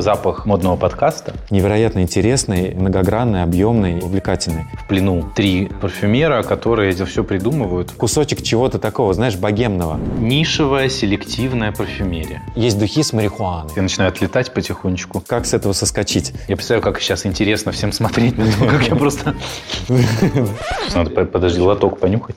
запах модного подкаста. Невероятно интересный, многогранный, объемный, увлекательный. В плену три парфюмера, которые это все придумывают. Кусочек чего-то такого, знаешь, богемного. Нишевая селективная парфюмерия. Есть духи с марихуаной. Я начинаю отлетать потихонечку. Как с этого соскочить? Я представляю, как сейчас интересно всем смотреть, как я просто... Надо, подожди, лоток понюхать.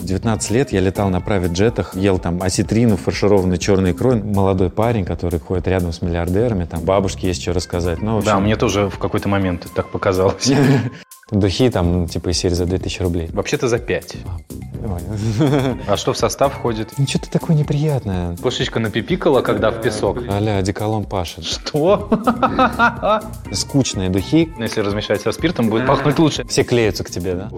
19 лет я летал на правит-джетах, ел там осетрину, фаршированный черный икрой. Молодой парень, который ходит рядом с миллиардерами, там бабушке есть что рассказать. Ну, общем... Да, мне тоже в какой-то момент так показалось. Духи там, типа, из серии за 2000 рублей. Вообще-то за 5. А что в состав входит? Ну, что-то такое неприятное. Кошечка напипикала, когда в песок. Аля, одеколон пашет. Что? Скучные духи. Если размешать со спиртом, будет пахнуть лучше. Все клеются к тебе, да?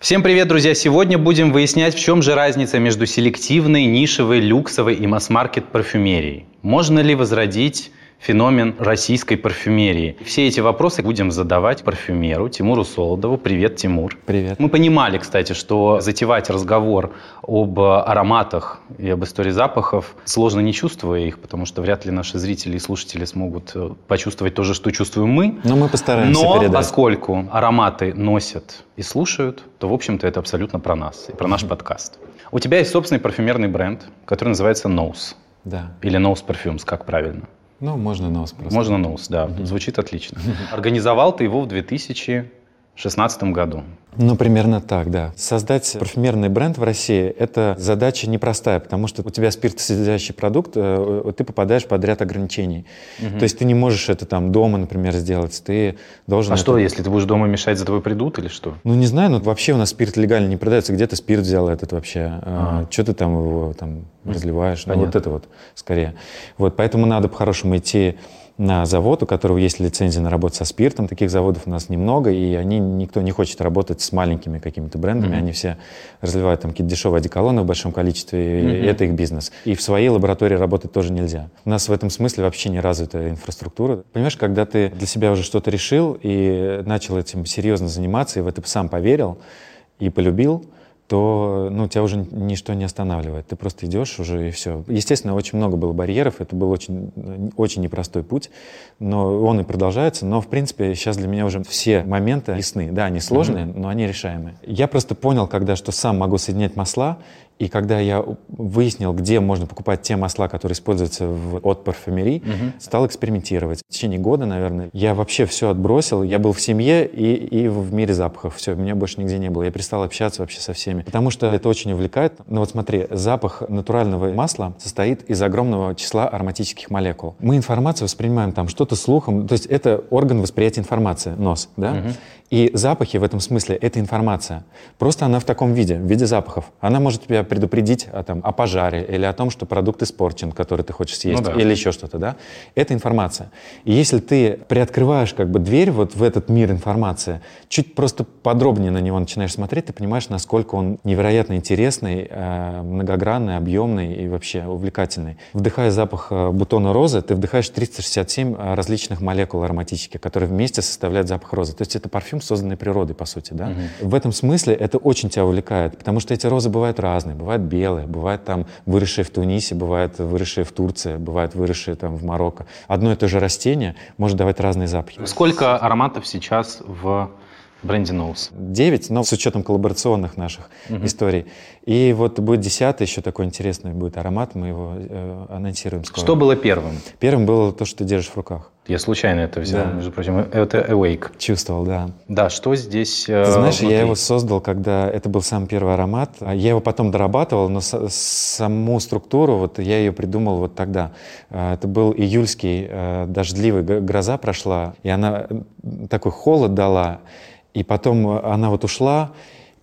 Всем привет, друзья! Сегодня будем выяснять, в чем же разница между селективной, нишевой, люксовой и масс-маркет парфюмерией. Можно ли возродить феномен российской парфюмерии. Все эти вопросы будем задавать парфюмеру Тимуру Солодову. Привет, Тимур. Привет. Мы понимали, кстати, что затевать разговор об ароматах и об истории запахов сложно не чувствуя их, потому что вряд ли наши зрители и слушатели смогут э, почувствовать то же, что чувствуем мы. Но мы постараемся Но передать. поскольку ароматы носят и слушают, то, в общем-то, это абсолютно про нас и про наш подкаст. У тебя есть собственный парфюмерный бренд, который называется Nose. Да. Или Nose Perfumes, как правильно? Ну, можно нос просто. Можно нос, да. Звучит отлично. Организовал ты его в 2016 году. Ну, примерно так, да. Создать парфюмерный бренд в России – это задача непростая, потому что у тебя спиртосодержащий продукт, э, ты попадаешь под ряд ограничений. Угу. То есть ты не можешь это там дома, например, сделать, ты должен… А это... что, если ты будешь дома мешать, за тобой придут или что? Ну, не знаю, но вообще у нас спирт легально не продается. Где ты спирт взял этот вообще? А. Что ты там его там разливаешь? Понятно. Ну, вот это вот скорее. Вот, поэтому надо по-хорошему идти на завод, у которого есть лицензия на работу со спиртом. Таких заводов у нас немного, и они никто не хочет работать с маленькими какими-то брендами. Mm-hmm. Они все разливают там какие-то дешевые одеколоны в большом количестве, mm-hmm. и это их бизнес. И в своей лаборатории работать тоже нельзя. У нас в этом смысле вообще не развитая инфраструктура. Понимаешь, когда ты для себя уже что-то решил и начал этим серьезно заниматься, и в это сам поверил и полюбил, то ну, тебя уже ничто не останавливает. Ты просто идешь уже и все. Естественно, очень много было барьеров, это был очень, очень непростой путь, но он и продолжается. Но, в принципе, сейчас для меня уже все моменты ясны. Да, они сложные, mm-hmm. но они решаемые. Я просто понял, когда что сам могу соединять масла, и когда я выяснил, где можно покупать те масла, которые используются в, от парфюмерии, угу. стал экспериментировать. В течение года, наверное, я вообще все отбросил. Я был в семье и, и в мире запахов. Все, меня больше нигде не было. Я перестал общаться вообще со всеми. Потому что это очень увлекает. Ну вот смотри, запах натурального масла состоит из огромного числа ароматических молекул. Мы информацию воспринимаем там что-то слухом. То есть это орган восприятия информации, нос, да? Угу. И запахи в этом смысле — это информация. Просто она в таком виде, в виде запахов. Она может тебя предупредить о, там, о пожаре или о том, что продукт испорчен, который ты хочешь съесть, ну, да. или еще что-то, да? Это информация. И если ты приоткрываешь как бы дверь вот в этот мир информации, чуть просто подробнее на него начинаешь смотреть, ты понимаешь, насколько он невероятно интересный, э, многогранный, объемный и вообще увлекательный. Вдыхая запах э, бутона розы, ты вдыхаешь 367 э, различных молекул ароматических, которые вместе составляют запах розы. То есть это парфюм, созданный природой, по сути, да? Угу. В этом смысле это очень тебя увлекает, потому что эти розы бывают разные, бывают белые, бывают там выросшие в Тунисе, бывают выросшие в Турции, бывают выросшие там в Марокко. Одно и то же растение может давать разные запахи. Сколько ароматов сейчас в бренде Nose? Девять, но с учетом коллаборационных наших угу. историй. И вот будет десятый еще такой интересный будет аромат, мы его э, анонсируем скоро. Что было первым? Первым было то, что ты держишь в руках. Я случайно это взял, да. между прочим. Это Awake. Чувствовал, да. Да, что здесь э, Ты знаешь, внутри? я его создал, когда это был самый первый аромат. А я его потом дорабатывал, но с, саму структуру вот я ее придумал вот тогда. Э, это был июльский э, дождливый, гроза прошла, и она такой холод дала. И потом она вот ушла,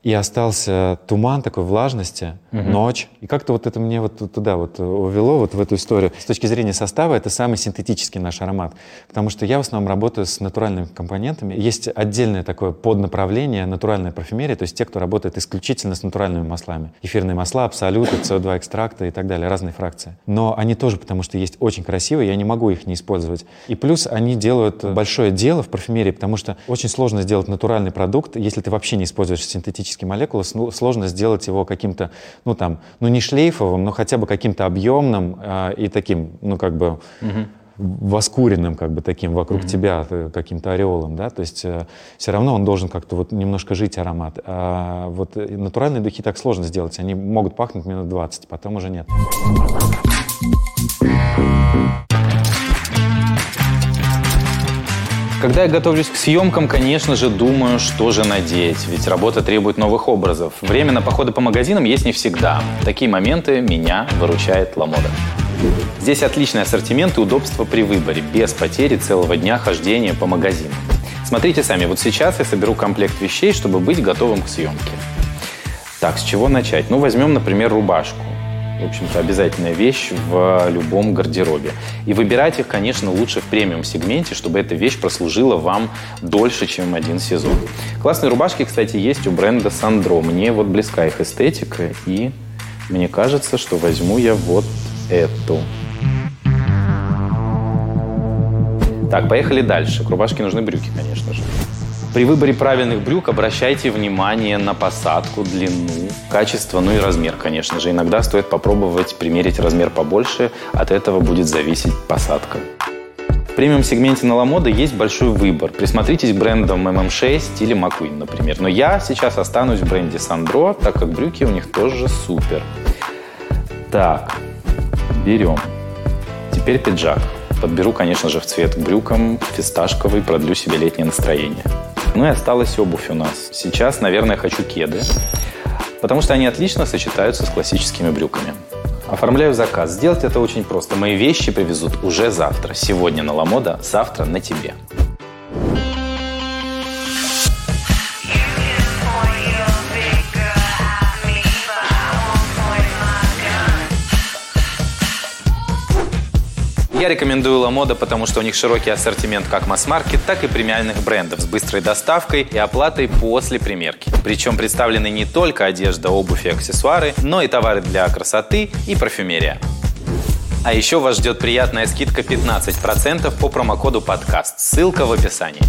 и остался туман такой влажности, угу. ночь. И как-то вот это мне вот туда вот увело, вот в эту историю. С точки зрения состава, это самый синтетический наш аромат. Потому что я в основном работаю с натуральными компонентами. Есть отдельное такое поднаправление натуральной парфюмерии, то есть те, кто работает исключительно с натуральными маслами. Эфирные масла, абсолюты, СО2 экстракты и так далее, разные фракции. Но они тоже, потому что есть очень красивые, я не могу их не использовать. И плюс они делают большое дело в парфюмерии, потому что очень сложно сделать натуральный продукт, если ты вообще не используешь синтетический органические молекулы, сложно сделать его каким-то, ну там, ну не шлейфовым, но хотя бы каким-то объемным э, и таким, ну как бы... Угу воскуренным как бы таким вокруг mm-hmm. тебя э, каким-то ореолом, да, то есть э, все равно он должен как-то вот немножко жить аромат. А вот э, натуральные духи так сложно сделать, они могут пахнуть минут 20, потом уже нет. Когда я готовлюсь к съемкам, конечно же, думаю, что же надеть, ведь работа требует новых образов. Время на походы по магазинам есть не всегда. В такие моменты меня выручает Ламода. Здесь отличный ассортимент и удобство при выборе, без потери целого дня хождения по магазинам. Смотрите сами, вот сейчас я соберу комплект вещей, чтобы быть готовым к съемке. Так, с чего начать? Ну, возьмем, например, рубашку. В общем-то, обязательная вещь в любом гардеробе. И выбирать их, конечно, лучше в премиум-сегменте, чтобы эта вещь прослужила вам дольше, чем один сезон. Классные рубашки, кстати, есть у бренда Sandro. Мне вот близка их эстетика, и мне кажется, что возьму я вот эту. Так, поехали дальше. К рубашке нужны брюки, конечно же. При выборе правильных брюк обращайте внимание на посадку, длину, качество, ну и размер, конечно же. Иногда стоит попробовать примерить размер побольше, от этого будет зависеть посадка. В премиум-сегменте на Ламода есть большой выбор. Присмотритесь к брендам MM6 или McQueen, например. Но я сейчас останусь в бренде Sandro, так как брюки у них тоже супер. Так, берем. Теперь пиджак. Подберу, конечно же, в цвет брюкам, фисташковый, продлю себе летнее настроение. Ну и осталась обувь у нас. Сейчас, наверное, хочу кеды, потому что они отлично сочетаются с классическими брюками. Оформляю заказ. Сделать это очень просто. Мои вещи привезут уже завтра. Сегодня на Ламода, завтра на тебе. Я рекомендую Ламода, потому что у них широкий ассортимент как масс-маркет, так и премиальных брендов с быстрой доставкой и оплатой после примерки. Причем представлены не только одежда, обувь и аксессуары, но и товары для красоты и парфюмерия. А еще вас ждет приятная скидка 15% по промокоду подкаст. Ссылка в описании.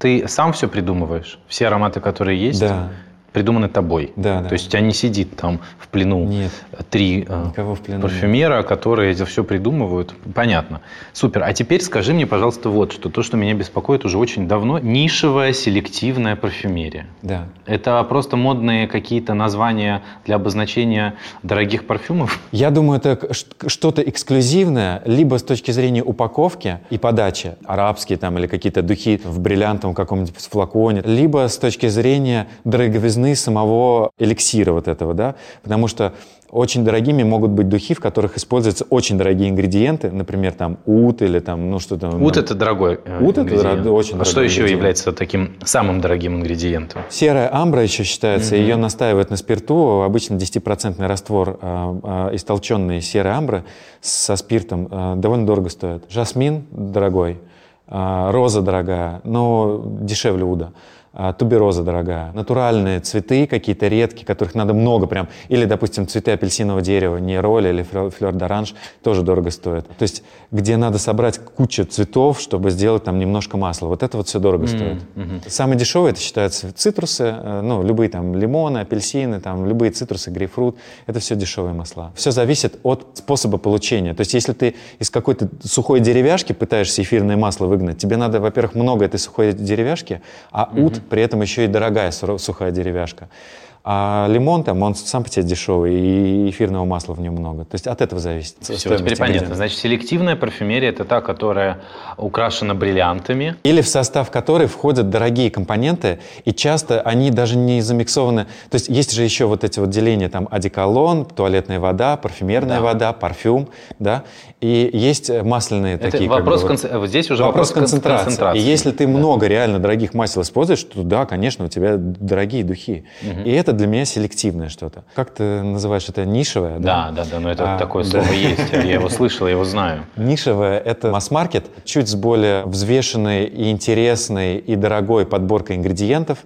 Ты сам все придумываешь? Все ароматы, которые есть? Да придуманы тобой. Да, да. То есть у тебя не сидит там в плену нет, три э, в плену парфюмера, нет. которые это все придумывают. Понятно. Супер. А теперь скажи мне, пожалуйста, вот что. То, что меня беспокоит уже очень давно. Нишевая селективная парфюмерия. Да. Это просто модные какие-то названия для обозначения дорогих парфюмов? Я думаю, это что-то эксклюзивное, либо с точки зрения упаковки и подачи, арабские там или какие-то духи в бриллиантовом каком-нибудь флаконе, либо с точки зрения дороговизны цены самого эликсира вот этого, да, потому что очень дорогими могут быть духи, в которых используются очень дорогие ингредиенты, например, там ут или там, ну что-то. Ут это дорогой э, Ут это дорогой, очень а что еще является таким самым дорогим ингредиентом? Серая амбра еще считается, mm-hmm. ее настаивают на спирту, обычно 10% раствор э, э, истолченной серой амбры со спиртом э, довольно дорого стоит. Жасмин дорогой, э, роза дорогая, но дешевле уда. А, тубероза дорогая, натуральные цветы какие-то редкие, которых надо много прям, или, допустим, цветы апельсинового дерева, не роли или флер д'оранж, тоже дорого стоят. То есть, где надо собрать кучу цветов, чтобы сделать там немножко масла. Вот это вот все дорого mm-hmm. стоит. Mm-hmm. Самое дешевое, это считается цитрусы, э, ну, любые там лимоны, апельсины, там, любые цитрусы, грейпфрут, это все дешевые масла. Все зависит от способа получения. То есть, если ты из какой-то сухой деревяшки пытаешься эфирное масло выгнать, тебе надо, во-первых, много этой сухой деревяшки, а mm-hmm. ут при этом еще и дорогая сухая деревяшка. А лимон там, он сам по себе дешевый, и эфирного масла в нем много. То есть от этого зависит. Все, теперь понятно. Значит, селективная парфюмерия – это та, которая украшена бриллиантами. Или в состав которой входят дорогие компоненты, и часто они даже не замиксованы. То есть есть же еще вот эти вот деления, там, одеколон, туалетная вода, парфюмерная да. вода, парфюм, да, и есть масляные это такие. Вопрос как бы, конц... вот здесь уже вопрос, вопрос концентрации. концентрации. И если ты да. много реально дорогих масел используешь, то да, конечно, у тебя дорогие духи. Угу. И это это для меня селективное что-то. Как ты называешь это нишевое? Да, да, да, да но это а, такое да. слово есть. Я его слышал, я его знаю. Нишевое – это масс-маркет, чуть с более взвешенной и интересной и дорогой подборкой ингредиентов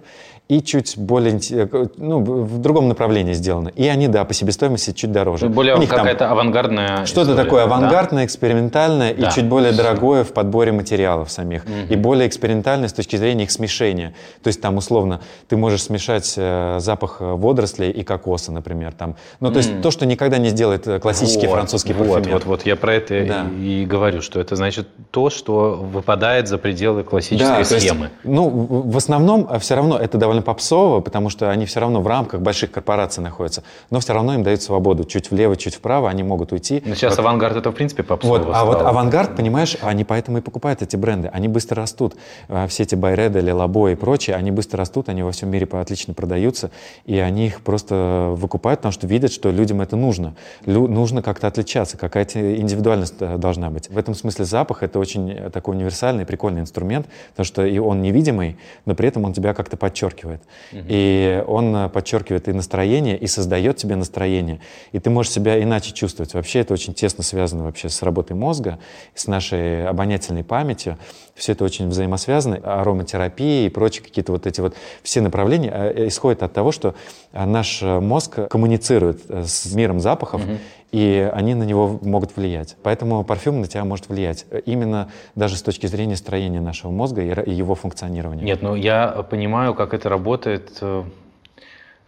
и чуть более, э, ну, в другом направлении сделаны. И они, да, по себестоимости чуть дороже. Более какая-то авангардная Что-то такое авангардное, да? экспериментальное да. и чуть более дорогое в подборе материалов самих. Угу. И более экспериментальное с точки зрения их смешения. То есть там, условно, ты можешь смешать э, запах водорослей и кокоса, например. Там. Ну, то есть mm. то, что никогда не сделает э, классический вот, французский вот, парфюмер. Вот, вот, я про это да. и, и говорю, что это значит то, что выпадает за пределы классической да, схемы. Есть, ну, в основном все равно это довольно довольно попсово, потому что они все равно в рамках больших корпораций находятся, но все равно им дают свободу. Чуть влево, чуть вправо они могут уйти. Но сейчас вот. авангард это в принципе попсово вот, А вот авангард, понимаешь, они поэтому и покупают эти бренды. Они быстро растут. А, все эти Байреды, Лелабо и прочие, они быстро растут, они во всем мире отлично продаются, и они их просто выкупают, потому что видят, что людям это нужно. Лю нужно как-то отличаться, какая-то индивидуальность э, должна быть. В этом смысле запах — это очень э, такой универсальный, прикольный инструмент, потому что и он невидимый, но при этом он тебя как-то подчеркивает подчеркивает. Угу. И он э, подчеркивает и настроение, и создает тебе настроение. И ты можешь себя иначе чувствовать. Вообще это очень тесно связано вообще с работой мозга, с нашей обонятельной памятью. Все это очень взаимосвязано. Ароматерапия и прочие какие-то вот эти вот все направления э, исходят от того, что э, наш мозг коммуницирует с миром запахов, угу и они на него могут влиять. Поэтому парфюм на тебя может влиять. Именно даже с точки зрения строения нашего мозга и его функционирования. Нет, ну я понимаю, как это работает э,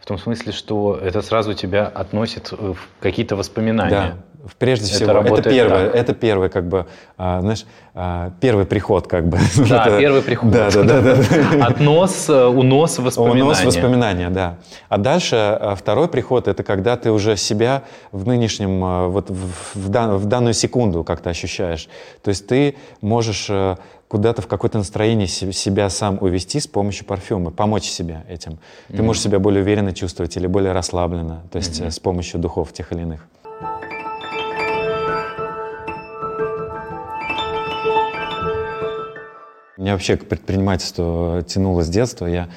в том смысле, что это сразу тебя относит в какие-то воспоминания. Да. Прежде это всего, это первое, так. это первый, как бы, а, знаешь, а, первый приход, как бы. Да, это, первый приход. Да, да, да. да. Относ, э, унос воспоминания. Унос воспоминания, да. А дальше а, второй приход, это когда ты уже себя в нынешнем, а, вот в, в, дан, в данную секунду как-то ощущаешь. То есть ты можешь э, куда-то в какое-то настроение себя сам увести с помощью парфюма, помочь себе этим. Ты mm-hmm. можешь себя более уверенно чувствовать или более расслабленно, то есть mm-hmm. с помощью духов тех или иных. Меня вообще к предпринимательству тянуло с детства. Я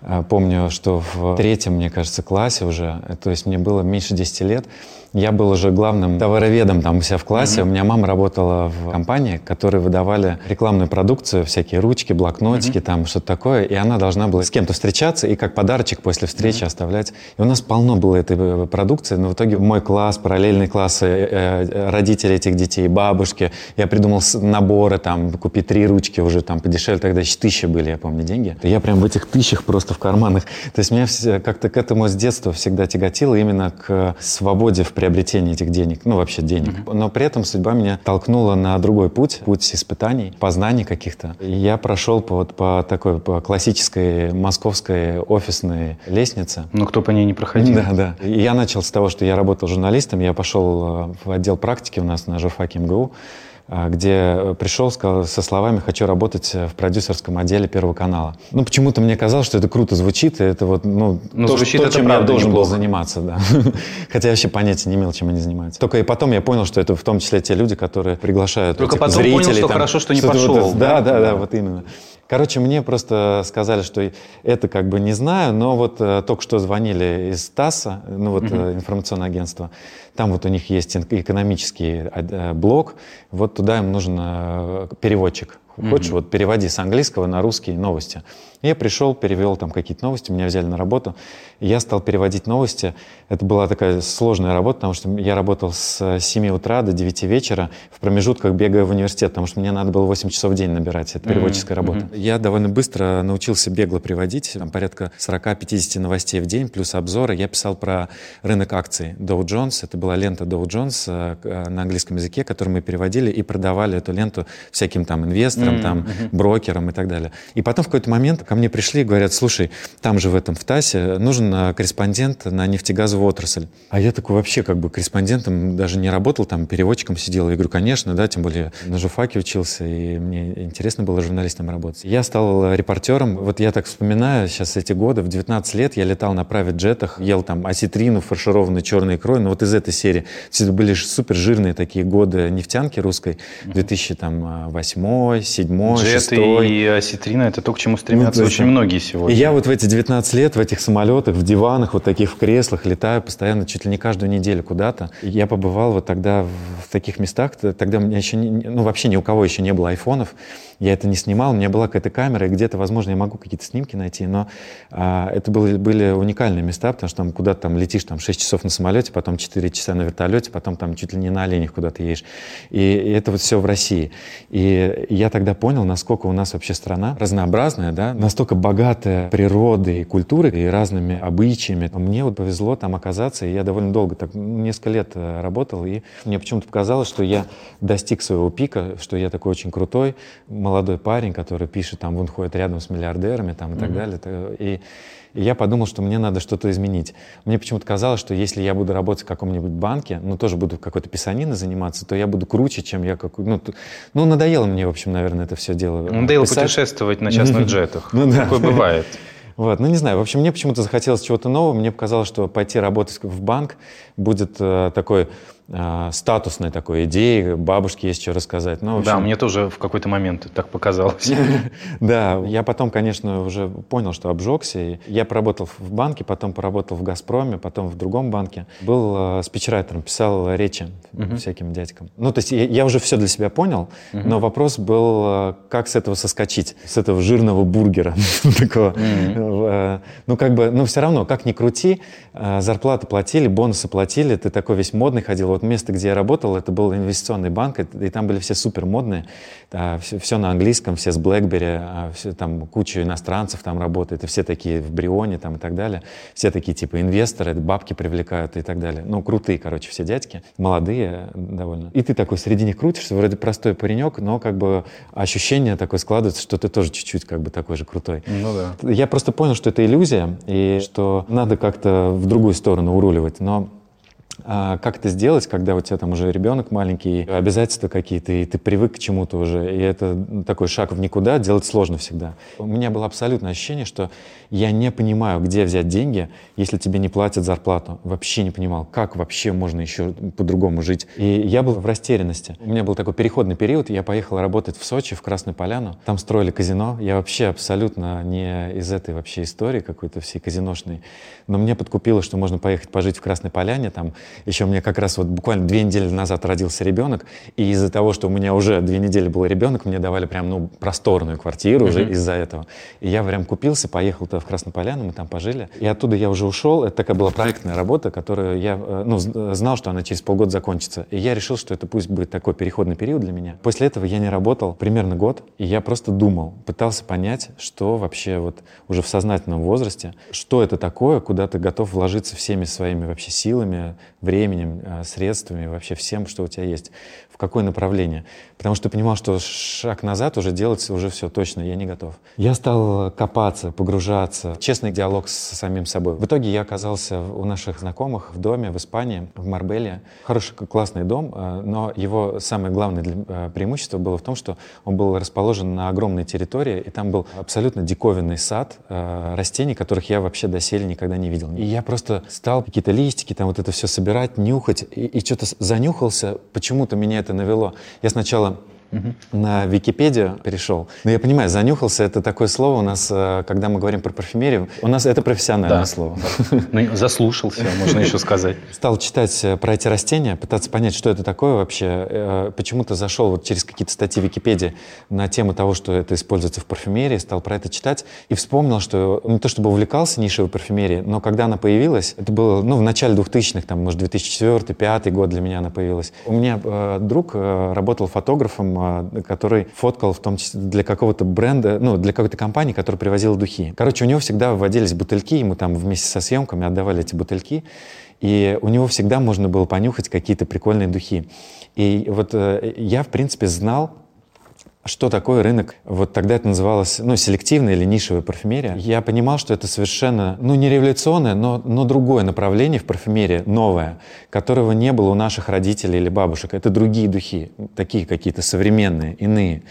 э, помню, что в третьем, мне кажется, классе уже, э, то есть мне было меньше 10 лет, я был уже главным товароведом там у себя в классе. Mm-hmm. У меня мама работала в компании, которые выдавали рекламную продукцию, всякие ручки, блокнотики, mm-hmm. там что-то такое. И она должна была с кем-то встречаться и как подарочек после встречи mm-hmm. оставлять. И у нас полно было этой э, продукции. Но в итоге мой класс, параллельный класс, э, э, родители этих детей, бабушки. Я придумал наборы, там, купить три ручки уже там подешевле. Тогда еще тысячи были, я помню, деньги. Я прям в этих тысячах просто в карманах. То есть меня как-то к этому с детства всегда тяготило именно к свободе в приобретения этих денег, ну вообще денег. Mm-hmm. Но при этом судьба меня толкнула на другой путь, путь испытаний, познаний каких-то. Я прошел по, вот, по такой по классической московской офисной лестнице. Ну кто по ней не проходил. Да, да. И я начал с того, что я работал журналистом, я пошел э, в отдел практики у нас на журфаке МГУ. А, где пришел сказал, со словами «хочу работать в продюсерском отделе Первого канала». Ну, почему-то мне казалось, что это круто звучит, и это вот, ну, ну то, звучит то это чем я должен неплохо. был заниматься, да. Хотя я вообще понятия не имел, чем они занимаются. Только и потом я понял, что это в том числе те люди, которые приглашают Только этих потом зрителей. понял, что там, хорошо, что не что пошел. Вот, да, да, да, да, вот именно. Короче, мне просто сказали, что это как бы не знаю, но вот э, только что звонили из ТАССа, ну вот uh-huh. информационное агентство, там вот у них есть экономический э, блок, вот туда им нужен э, переводчик. Хочешь, mm-hmm. вот переводи с английского на русский новости. Я пришел, перевел там какие-то новости, меня взяли на работу. Я стал переводить новости. Это была такая сложная работа, потому что я работал с 7 утра до 9 вечера в промежутках бегая в университет, потому что мне надо было 8 часов в день набирать. Это переводческая mm-hmm. работа. Mm-hmm. Я довольно быстро научился бегло приводить, там порядка 40-50 новостей в день, плюс обзоры. Я писал про рынок акций Dow Jones. Это была лента Dow Jones э, э, на английском языке, которую мы переводили и продавали эту ленту всяким там инвесторам, mm-hmm. там, брокерам и так далее. И потом в какой-то момент ко мне пришли и говорят, слушай, там же в этом, в ТАСе, нужен э, корреспондент на нефтегазовую отрасль. А я такой вообще как бы корреспондентом даже не работал, там переводчиком сидел. Я говорю, конечно, да, тем более на журфаке учился, и мне интересно было журналистом работать. Я стал репортером. Вот я так вспоминаю сейчас эти годы. В 19 лет я летал на правит джетах, ел там осетрину, фаршированную черной икрой. Ну вот из этой серии. Это были супер жирные такие годы нефтянки русской. 2008, седьмой, Джеты шестой. и осетрина – это то, к чему стремятся ну, очень многие сегодня. И я вот в эти 19 лет в этих самолетах, в диванах, вот таких в креслах летаю постоянно, чуть ли не каждую неделю куда-то. Я побывал вот тогда в таких местах, тогда у меня еще, не, ну вообще ни у кого еще не было айфонов, я это не снимал, у меня была какая-то камера, и где-то, возможно, я могу какие-то снимки найти, но а, это были, были уникальные места, потому что там куда-то там летишь там 6 часов на самолете, потом 4 часа на вертолете, потом там чуть ли не на оленях куда-то едешь. И, и это вот все в России. И я тогда понял, насколько у нас вообще страна разнообразная, да, настолько богатая природой и культурой и разными обычаями. Мне вот повезло там оказаться, и я довольно долго, так, несколько лет э, работал, и мне почему-то показалось, что я достиг своего пика, что я такой очень крутой, молодой парень, который пишет, там, он ходит рядом с миллиардерами, там, и так mm-hmm. далее. И, и я подумал, что мне надо что-то изменить. Мне почему-то казалось, что если я буду работать в каком-нибудь банке, ну, тоже буду какой-то писаниной заниматься, то я буду круче, чем я какой... Ну, ну надоело мне, в общем, наверное, это все дело. Надоело писать. путешествовать на частных джетах. Ну, да. Такое бывает. Вот, ну не знаю, в общем, мне почему-то захотелось чего-то нового, мне показалось, что пойти работать в банк будет э, такой статусной такой идеей, бабушке есть что рассказать. Ну, общем... Да, мне тоже в какой-то момент так показалось. Да, я потом, конечно, уже понял, что обжегся. Я поработал в банке, потом поработал в «Газпроме», потом в другом банке. Был э, спичрайтером, писал речи всяким дядькам. Ну, то есть я уже все для себя понял, но вопрос был, как с этого соскочить, с этого жирного бургера такого. Ну, как бы, ну, все равно, как ни крути, зарплаты платили, бонусы платили, ты такой весь модный ходил. Вот место, где я работал, это был инвестиционный банк, и там были все супер модные, все, все на английском, все с BlackBerry, а все, там куча иностранцев там работает, и все такие в Брионе там и так далее. Все такие типа инвесторы, бабки привлекают и так далее. Ну, крутые, короче, все дядьки, молодые довольно. И ты такой среди них крутишься, вроде простой паренек, но как бы ощущение такое складывается, что ты тоже чуть-чуть как бы такой же крутой. Ну да. Я просто понял, что это иллюзия, и что надо как-то в другую сторону уруливать. Но а как это сделать, когда у тебя там уже ребенок маленький, обязательства какие-то, и ты привык к чему-то уже, и это такой шаг в никуда, делать сложно всегда. У меня было абсолютное ощущение, что я не понимаю, где взять деньги, если тебе не платят зарплату. Вообще не понимал, как вообще можно еще по-другому жить. И я был в растерянности. У меня был такой переходный период, я поехал работать в Сочи, в Красную Поляну. Там строили казино. Я вообще абсолютно не из этой вообще истории какой-то всей казиношной. Но мне подкупило, что можно поехать пожить в Красной Поляне, там еще мне как раз вот буквально две недели назад родился ребенок, и из-за того, что у меня уже две недели был ребенок, мне давали прям, ну, просторную квартиру mm-hmm. уже из-за этого. И я прям купился, поехал туда в Краснополяну, мы там пожили. И оттуда я уже ушел. Это такая была проектная работа, которую я, э, ну, знал, что она через полгода закончится. И я решил, что это пусть будет такой переходный период для меня. После этого я не работал примерно год, и я просто думал, пытался понять, что вообще вот уже в сознательном возрасте, что это такое, куда ты готов вложиться всеми своими вообще силами, временем, э, средствами, вообще всем, что у тебя есть в какое направление. Потому что понимал, что шаг назад уже делать уже все точно, я не готов. Я стал копаться, погружаться, честный диалог с самим собой. В итоге я оказался у наших знакомых в доме в Испании, в Марбеле. Хороший, классный дом, э, но его самое главное э, преимущество было в том, что он был расположен на огромной территории, и там был абсолютно диковинный сад э, растений, которых я вообще доселе никогда не видел. И я просто стал какие-то листики, там вот это все собирать, нюхать, и, и что-то занюхался. Почему-то меня это навело. Я сначала угу. на Википедию перешел. Но я понимаю, занюхался — это такое слово у нас, э, когда мы говорим про парфюмерию, у нас это профессиональное да. слово. Ну, заслушался, можно еще сказать. Стал читать э, про эти растения, пытаться понять, что это такое вообще. Э, почему-то зашел вот через какие-то статьи Википедии на тему того, что это используется в парфюмерии, стал про это читать и вспомнил, что не то чтобы увлекался нишевой парфюмерией, но когда она появилась, это было ну, в начале 2000-х, там, может, 2004-2005 год для меня она появилась. У меня э, друг э, работал фотографом который фоткал в том числе для какого-то бренда, ну, для какой-то компании, которая привозила духи. Короче, у него всегда вводились бутыльки, ему там вместе со съемками отдавали эти бутыльки, и у него всегда можно было понюхать какие-то прикольные духи. И вот э, я, в принципе, знал, что такое рынок? Вот тогда это называлось, ну, селективная или нишевая парфюмерия. Я понимал, что это совершенно, ну, не революционное, но, но другое направление в парфюмерии, новое, которого не было у наших родителей или бабушек. Это другие духи, такие какие-то современные, иные.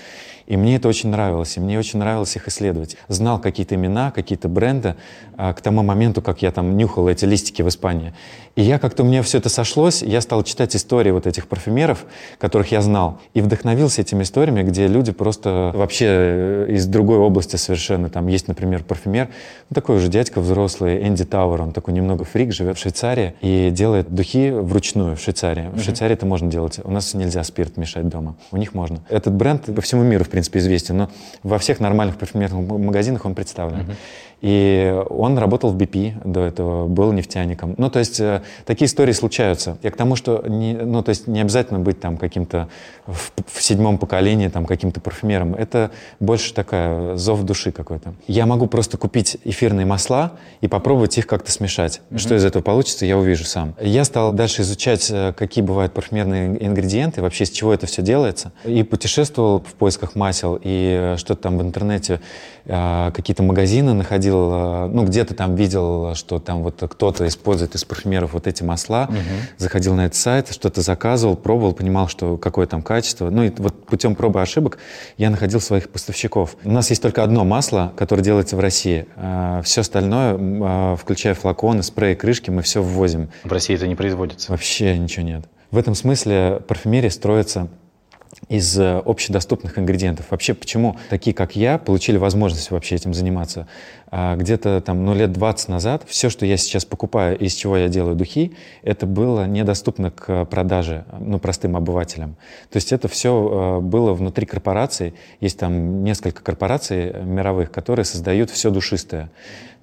И мне это очень нравилось, и мне очень нравилось их исследовать. Знал какие-то имена, какие-то бренды а, к тому моменту, как я там нюхал эти листики в Испании. И я как-то, у меня все это сошлось, я стал читать истории вот этих парфюмеров, которых я знал, и вдохновился этими историями, где люди просто вообще э, из другой области совершенно. Там есть, например, парфюмер, ну, такой уже дядька взрослый, Энди Тауэр, он такой немного фрик, живет в Швейцарии и делает духи вручную в Швейцарии. В Швейцарии это можно делать. У нас нельзя спирт мешать дома. У них можно. Этот бренд по всему миру, в принципе, известен, но во всех нормальных парфюмерных магазинах он представлен. Uh-huh. И он работал в BP до этого, был нефтяником. Ну, то есть э, такие истории случаются. Я к тому, что не, ну, то есть не обязательно быть там каким-то в, в седьмом поколении там каким-то парфюмером. Это больше такая зов души какой-то. Я могу просто купить эфирные масла и попробовать их как-то смешать. Mm-hmm. Что из этого получится, я увижу сам. Я стал дальше изучать, э, какие бывают парфюмерные ингредиенты, вообще из чего это все делается. И путешествовал в поисках масел, и э, что-то там в интернете, какие-то магазины находил э, ну, где-то там видел, что там вот кто-то использует из парфюмеров вот эти масла, угу. заходил на этот сайт, что-то заказывал, пробовал, понимал, что какое там качество. Ну, и вот путем пробы ошибок я находил своих поставщиков. У нас есть только одно масло, которое делается в России. Э, все остальное, э, включая флаконы, спреи, крышки, мы все ввозим. В России это не производится? Вообще ничего нет. В этом смысле парфюмерия строится из э, общедоступных ингредиентов. Вообще, почему такие, как я, получили возможность вообще этим заниматься? А, где-то там, ну, лет 20 назад все, что я сейчас покупаю, из чего я делаю духи, это было недоступно к продаже, ну, простым обывателям. То есть это все э, было внутри корпораций. Есть там несколько корпораций мировых, которые создают все душистое.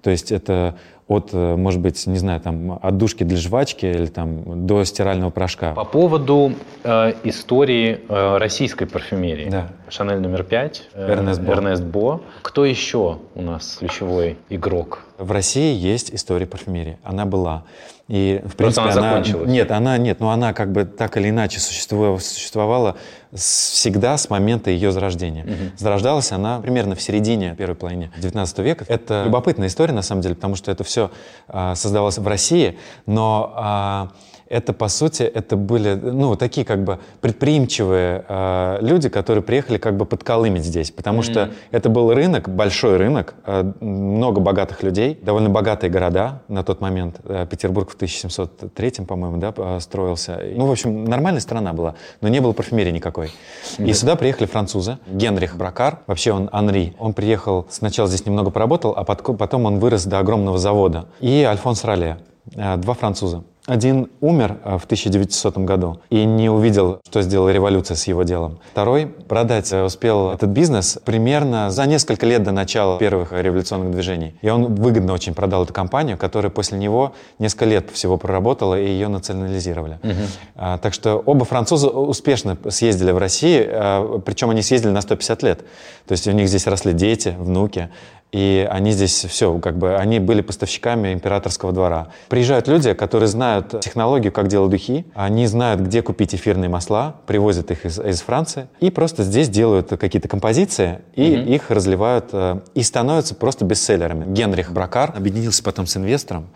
То есть это от, э, может быть, не знаю, там, от душки для жвачки или там до стирального порошка. По поводу э, истории э, российской парфюмерии. Да. Шанель номер пять. Э, Эрнест Бо. Эрнест Бо. Кто еще у нас ключевой игрок? В России есть история парфюмерии. Она была. И, в принципе, она, она закончилась. Нет, она нет, но она как бы так или иначе существовала, существовала всегда с момента ее зарождения. Угу. Зарождалась она примерно в середине первой половины 19 века. Это любопытная история, на самом деле, потому что это все а, создавалось в России, но а, это, по сути, это были, ну, такие как бы предприимчивые э, люди, которые приехали как бы подколымить здесь, потому mm-hmm. что это был рынок, большой рынок, э, много богатых людей, довольно богатые города на тот момент. Э, Петербург в 1703, по-моему, да, строился. Ну, в общем, нормальная страна была, но не было парфюмерии никакой. Mm-hmm. И сюда приехали французы. Генрих Бракар, вообще он Анри, он приехал, сначала здесь немного поработал, а потом он вырос до огромного завода. И Альфонс Роле, два француза. Один умер э, в 1900 году и не увидел, что сделала революция с его делом. Второй продать э, успел этот бизнес примерно за несколько лет до начала первых революционных движений. И он выгодно очень продал эту компанию, которая после него несколько лет всего проработала, и ее национализировали. Угу. А, так что оба француза успешно съездили в Россию, а, причем они съездили на 150 лет. То есть у них здесь росли дети, внуки. И они здесь все, как бы, они были поставщиками императорского двора. Приезжают люди, которые знают технологию, как делать духи, они знают, где купить эфирные масла, привозят их из, из Франции, и просто здесь делают какие-то композиции, и mm-hmm. их разливают, э, и становятся просто бестселлерами. Генрих Бракар объединился потом с инвестором,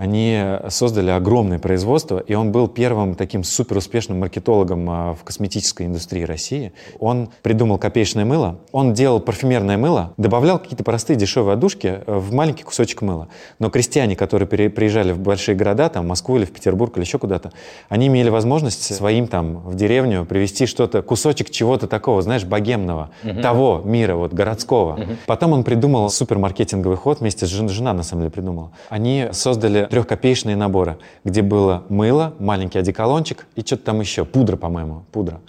они создали огромное производство, и он был первым таким суперуспешным маркетологом а, в косметической индустрии России. Он придумал копеечное мыло, он делал парфюмерное мыло, добавлял какие-то простые дешевые одушки э, в маленький кусочек мыла. Но крестьяне, которые приезжали в большие города, там, в Москву или в Петербург или еще куда-то, они имели возможность своим там в деревню привезти что-то, кусочек чего-то такого, знаешь, богемного, угу. того мира, вот городского. Угу. Потом он придумал супермаркетинговый ход вместе с женой, жена на самом деле придумала. Они создали трехкопеечные наборы, где было мыло, маленький одеколончик и что-то там еще, пудра, по-моему, пудра.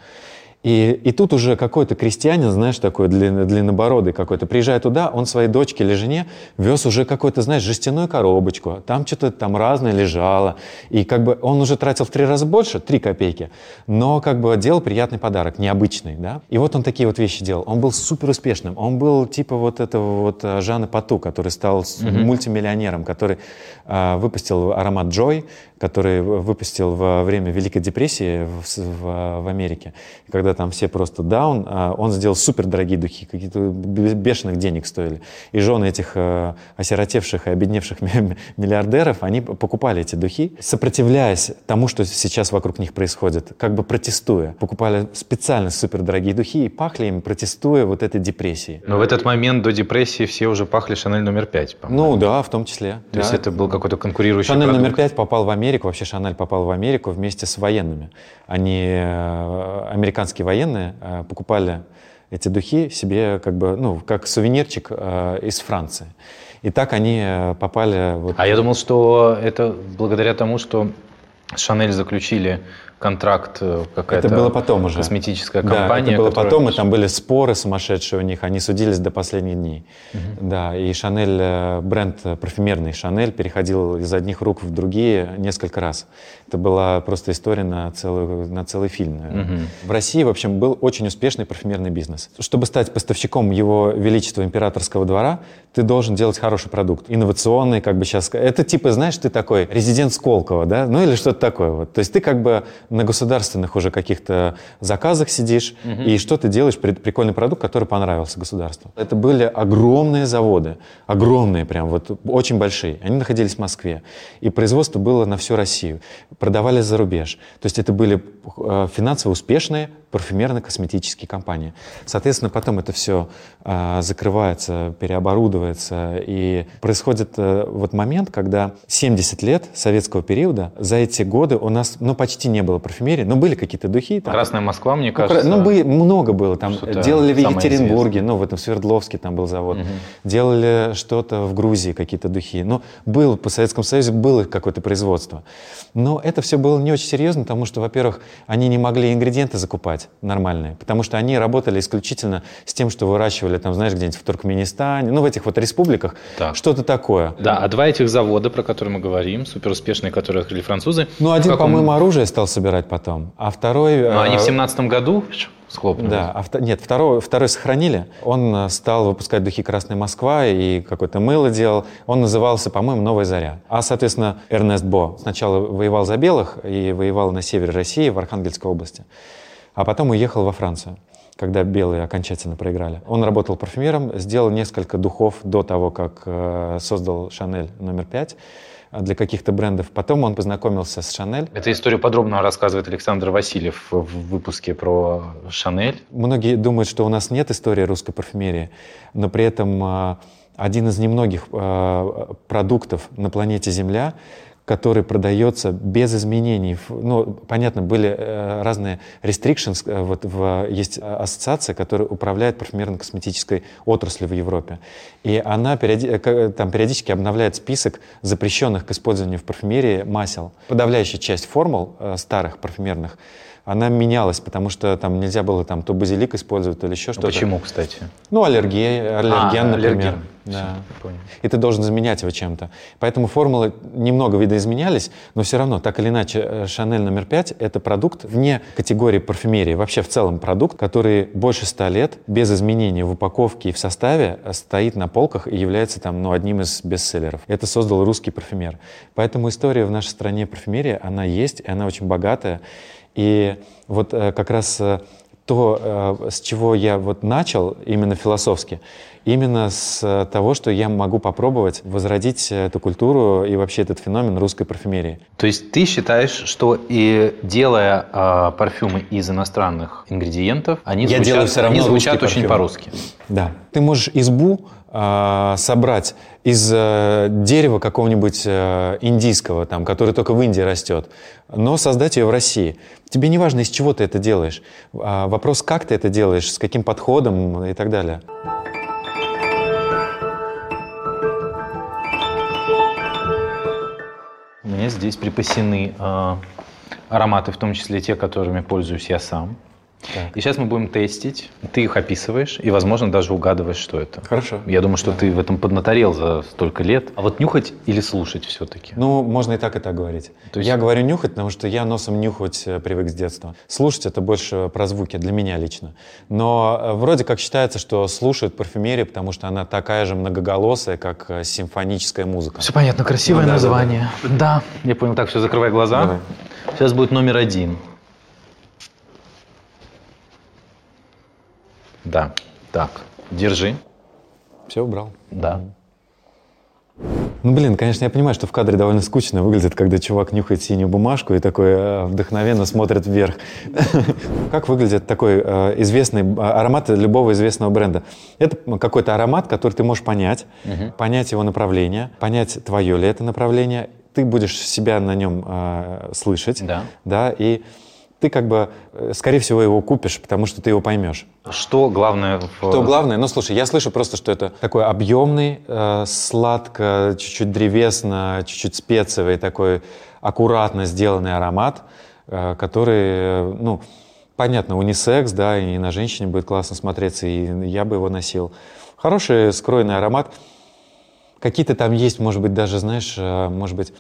И, и тут уже какой-то крестьянин, знаешь, такой длин, длиннобородый какой-то, приезжая туда, он своей дочке или жене вез уже какой-то, знаешь, жестяную коробочку, там что-то там разное лежало, и как бы он уже тратил в три раза больше, три копейки, но как бы делал приятный подарок, необычный, да. И вот он такие вот вещи делал. Он был супер успешным, он был типа вот этого вот э, Жана Пату, который стал mm-hmm. мультимиллионером, который выпустил аромат Joy, который выпустил во время Великой депрессии в, в, в Америке, когда там все просто даун, а, он сделал супер дорогие духи, какие-то бешеных денег стоили. И жены этих э, осиротевших и обедневших миллиардеров, они покупали эти духи, сопротивляясь тому, что сейчас вокруг них происходит, как бы протестуя. Покупали специально супер дорогие духи и пахли им, протестуя вот этой депрессии. Но в этот момент до депрессии все уже пахли Шанель номер пять, Ну да, в том числе. То да. есть это был какой-то конкурирующий Шанель продукт. номер пять попал в Америку, вообще Шанель попал в Америку вместе с военными. Они, э, американские военные, э, покупали эти духи себе как бы, ну, как сувенирчик э, из Франции. И так они попали... Вот... А я думал, что это благодаря тому, что Шанель заключили контракт э, какая-то это было потом уже. косметическая компания. Да, это было которая... потом, и там были споры сумасшедшие у них, они судились до последних дней. Угу. Да, и Шанель, э, бренд парфюмерный Шанель переходил из одних рук в другие несколько раз. Это была просто история на целый, на целый фильм. Угу. В России, в общем, был очень успешный парфюмерный бизнес. Чтобы стать поставщиком его величества императорского двора, ты должен делать хороший продукт, инновационный, как бы сейчас... Это типа, знаешь, ты такой резидент Сколково, да, ну или что-то такое вот. То есть ты как бы на государственных уже каких-то заказах сидишь, угу. и что ты делаешь, прикольный продукт, который понравился государству. Это были огромные заводы, огромные прям, вот очень большие. Они находились в Москве, и производство было на всю Россию. Продавали за рубеж. То есть это были э, финансово успешные парфюмерно-косметические компании. Соответственно, потом это все э, закрывается, переоборудуется, и происходит э, вот момент, когда 70 лет советского периода, за эти годы у нас ну, почти не было парфюмерии, но были какие-то духи. Там, Красная Москва, мне кажется. Ну, бы, много было. Там делали в Екатеринбурге, ну, в этом Свердловске там был завод. Угу. Делали что-то в Грузии, какие-то духи. Ну, было по Советскому Союзу, было какое-то производство. Но это все было не очень серьезно, потому что, во-первых, они не могли ингредиенты закупать нормальные, потому что они работали исключительно с тем, что выращивали, там, знаешь, где-нибудь в Туркменистане, ну, в этих вот республиках, так. что-то такое. Да, а два этих завода, про которые мы говорим, суперуспешные, которые открыли французы. Ну, один, по-моему, оружие стал собирать потом, а второй... Ну, они в э, семнадцатом году схлопнули. Да, а, нет, второй, второй сохранили. Он э, стал выпускать духи «Красная Москва» и какое-то мыло делал. Он назывался, по-моему, «Новая заря». А, соответственно, Эрнест Бо сначала воевал за белых и воевал на севере России, в Архангельской области. А потом уехал во Францию когда белые окончательно проиграли. Он работал парфюмером, сделал несколько духов до того, как э, создал Шанель номер пять для каких-то брендов. Потом он познакомился с Шанель. Эту историю подробно рассказывает Александр Васильев в выпуске про Шанель. Многие думают, что у нас нет истории русской парфюмерии, но при этом а, один из немногих а, продуктов на планете Земля, который продается без изменений. Ну, понятно, были э, разные restrictions. Э, вот в, есть ассоциация, которая управляет парфюмерно-косметической отраслью в Европе. И она периоди, э, там, периодически обновляет список запрещенных к использованию в парфюмерии масел. Подавляющая часть формул старых парфюмерных она менялась, потому что там нельзя было там то базилик использовать, то или еще что-то. Почему, кстати? Ну, аллергия, аллерген, а, например. Аллерген. Да. Все, И ты должен заменять его чем-то. Поэтому формулы немного видоизменялись, но все равно, так или иначе, Шанель номер пять — это продукт вне категории парфюмерии, вообще в целом продукт, который больше ста лет без изменений в упаковке и в составе стоит на полках и является там, ну, одним из бестселлеров. Это создал русский парфюмер. Поэтому история в нашей стране парфюмерии, она есть, и она очень богатая. И вот э, как раз э, то, э, с чего я вот начал именно философски, именно с того, что я могу попробовать возродить эту культуру и вообще этот феномен русской парфюмерии. То есть ты считаешь, что и делая э, парфюмы из иностранных ингредиентов, они я звучат, все равно они звучат очень по-русски? Да. Ты можешь избу э, собрать из э, дерева какого-нибудь э, индийского, там, который только в Индии растет, но создать ее в России. Тебе не важно, из чего ты это делаешь. А вопрос, как ты это делаешь, с каким подходом и так далее. У меня здесь припасены э, ароматы, в том числе те, которыми пользуюсь я сам. Так. И сейчас мы будем тестить. Ты их описываешь и, возможно, даже угадываешь, что это. Хорошо. Я думаю, что да. ты в этом поднаторел за столько лет. А вот нюхать или слушать все-таки? Ну, можно и так, и так говорить. То есть... Я говорю нюхать, потому что я носом нюхать э, привык с детства. Слушать это больше про звуки, для меня лично. Но э, вроде как считается, что слушают парфюмерию, потому что она такая же многоголосая, как э, симфоническая музыка. Все понятно, красивое ну, да, название. Да, да. да, я понял. Так, все, закрывай глаза. Давай. Сейчас будет номер один. Да. Так, держи. Все убрал? Да. Ну, блин, конечно, я понимаю, что в кадре довольно скучно выглядит, когда чувак нюхает синюю бумажку и такой э, вдохновенно смотрит вверх. Как выглядит такой э, известный э, аромат любого известного бренда? Это какой-то аромат, который ты можешь понять, понять его направление, понять, твое ли это направление. Ты будешь себя на нем слышать, да. да, и ты как бы, э, скорее всего, его купишь, потому что ты его поймешь. Что главное в... Что главное? Ну, слушай, я слышу просто, что это такой объемный, э, сладко, чуть-чуть древесно, чуть-чуть спецевый, такой аккуратно сделанный аромат, э, который, э, ну, понятно, унисекс, да, и на женщине будет классно смотреться, и я бы его носил. Хороший скройный аромат. Какие-то там есть, может быть, даже, знаешь, э, может быть,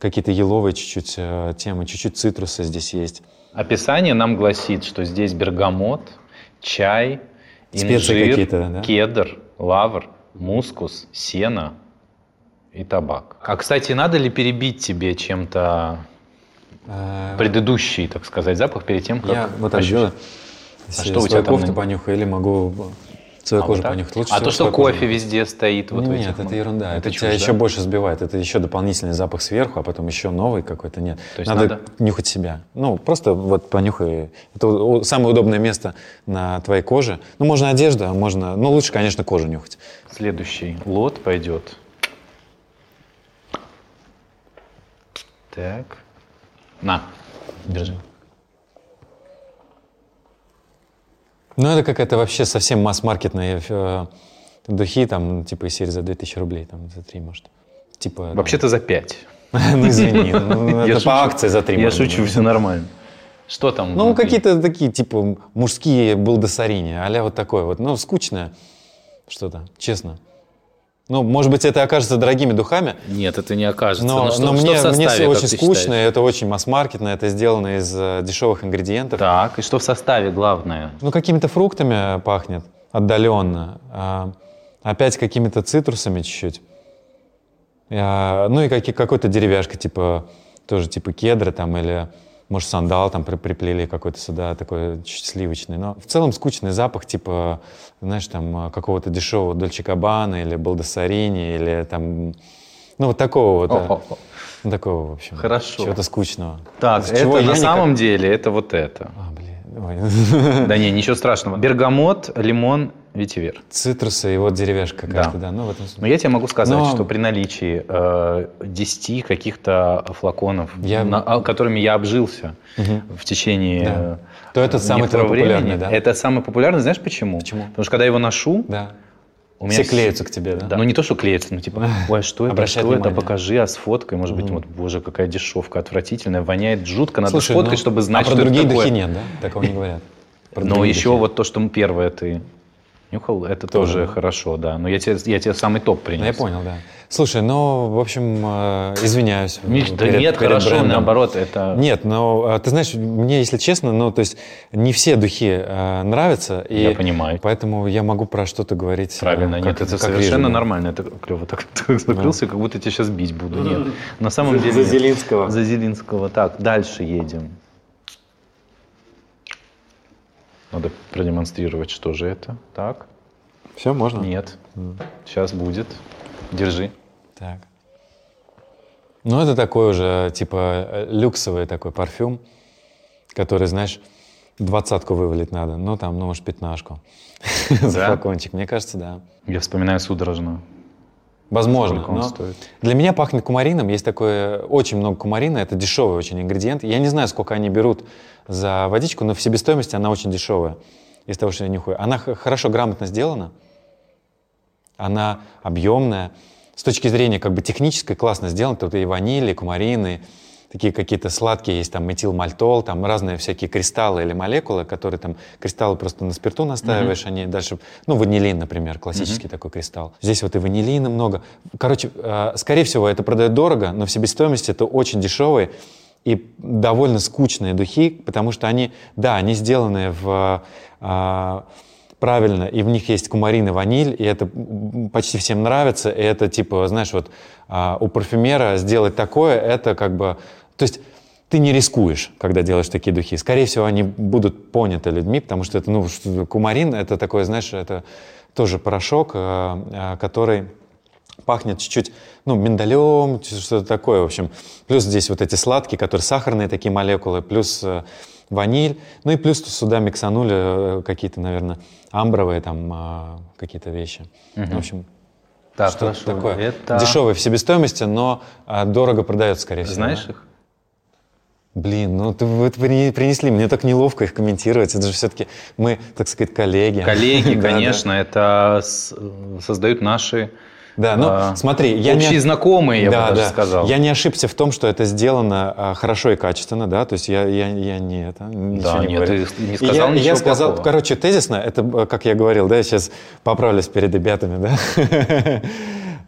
какие-то еловые чуть-чуть темы, чуть-чуть цитруса здесь есть. Описание нам гласит, что здесь бергамот, чай, инжир, да? кедр, лавр, мускус, сено и табак. А, кстати, надо ли перебить тебе чем-то э, предыдущий, так сказать, запах перед тем, как... Я вот так делаю. А что у тебя там? кофту понюхаю или могу Свою а кожу вот понюхать лучше. А то, что кофе кожу. везде стоит вот Нет, этих... это ерунда. Это, это тебя да? еще больше сбивает. Это еще дополнительный запах сверху, а потом еще новый какой-то. Нет. То есть надо, надо нюхать себя. Ну, просто вот понюхай. Это самое удобное место на твоей коже. Ну, можно одежда, можно... Ну, лучше, конечно, кожу нюхать. Следующий лот пойдет. Так. На, держи. Ну, это какая-то вообще совсем масс-маркетная э, духи, там, типа, из серии за 2000 рублей, там, за 3, может. Типа, Вообще-то за 5. Ну, извини, ну, это по акции за 3. Я шучу, все нормально. Что там? Ну, какие-то такие, типа, мужские балдасарини, а вот такое вот. Ну, скучное что-то, честно. Ну, может быть, это окажется дорогими духами. Нет, это не окажется. Но, но, что, но что мне, составе, мне очень скучно, считаешь? это очень масс-маркетно, это сделано из uh, дешевых ингредиентов. Так, и что в составе главное? Ну, какими-то фруктами пахнет отдаленно. А, опять какими-то цитрусами чуть-чуть. А, ну и как, какой-то деревяшка, типа, тоже типа кедра там или может, сандал там при, приплели какой-то сюда, такой чуть сливочный. Но в целом скучный запах, типа, знаешь, там, какого-то дешевого Дольче Кабана или Балдасарини, или там, ну, вот такого вот. О -о -о. Такого, в общем. Хорошо. Чего-то скучного. Так, это на никак... самом деле, это вот это. А, блин. Да не, ничего страшного. Бергамот, лимон, Ветивер. Цитрусы и вот деревяшка какая-то, да. да. Ну, в этом... Но я тебе могу сказать, Но... что при наличии э, 10 каких-то флаконов, я... на, а, которыми я обжился угу. в течение да. То это самый популярный, времени, да? Это самый популярный, знаешь почему? Почему? Потому что когда я его ношу, да. У меня Все клеются к тебе, да? Да, ну не то, что клеются, ну типа, ой, что это, что внимание. это, покажи, а с фоткой, может быть, вот, боже, какая дешевка отвратительная, воняет жутко, надо Слушай, сфоткать, ну, чтобы знать, а что про другие духи нет, да? Такого не говорят. Но еще вот то, что первое ты Нюхал, это тоже, тоже хорошо, да. Но я тебе, я тебе самый топ принес. Ну, я понял, да. Слушай, ну, в общем, э, извиняюсь. Миш, перед, да нет, перед хорошо, брендом. наоборот, это... Нет, но ты знаешь, мне, если честно, ну, то есть не все духи э, нравятся. И я понимаю. Поэтому я могу про что-то говорить. Э, Правильно, э, как, нет, это как совершенно вижу, нормально. Это клево. Так, так закрылся, да. как будто тебя сейчас бить буду. Нет, на самом деле... За Зелинского. За Зелинского. Так, дальше едем. Надо продемонстрировать, что же это. Так. Все, можно? Нет. Mm. Сейчас будет. Держи. Так. Ну, это такой уже, типа, люксовый такой парфюм, который, знаешь, двадцатку вывалить надо. Ну, там, ну, может, пятнашку. За флакончик. Мне кажется, да. Я вспоминаю судорожно. Возможно. Но стоит? Для меня пахнет кумарином. Есть такое, очень много кумарина. Это дешевый очень ингредиент. Я не знаю, сколько они берут за водичку, но в себестоимости она очень дешевая. Из того, что я нюхаю. Она хорошо, грамотно сделана. Она объемная. С точки зрения как бы технической классно сделана. Тут и ванили, и кумарины, такие какие-то сладкие, есть там метилмальтол, там разные всякие кристаллы или молекулы, которые там, кристаллы просто на спирту настаиваешь, mm-hmm. они дальше, ну, ванилин, например, классический mm-hmm. такой кристалл. Здесь вот и ванилина много. Короче, э, скорее всего, это продают дорого, но в себестоимости это очень дешевые и довольно скучные духи, потому что они, да, они сделаны в... Э, правильно, и в них есть кумарин и ваниль, и это почти всем нравится, и это типа, знаешь, вот а, у парфюмера сделать такое, это как бы, то есть ты не рискуешь, когда делаешь такие духи. Скорее всего, они будут поняты людьми, потому что это, ну, кумарин, это такое, знаешь, это тоже порошок, э, э, который пахнет чуть-чуть, ну, миндалем, что-то такое, в общем. Плюс здесь вот эти сладкие, которые сахарные такие молекулы, плюс э, ваниль, ну и плюс сюда миксанули какие-то, наверное, амбровые там какие-то вещи. Угу. В общем, так, что хорошо. такое. Это... Дешевые в себестоимости, но дорого продается, скорее всего. Знаешь да? их? Блин, ну ты, вы принесли, мне так неловко их комментировать, это же все-таки мы, так сказать, коллеги. Коллеги, конечно, это создают наши да, ну а, смотри, я общие не... знакомые, я да, бы даже да. сказал. Я не ошибся в том, что это сделано а, хорошо и качественно, да, то есть я, я, я не это да, не нет, говорю. ты не сказал я, ничего Я сказал, плохого. короче, тезисно, это, как я говорил, да, я сейчас поправлюсь перед ребятами, да,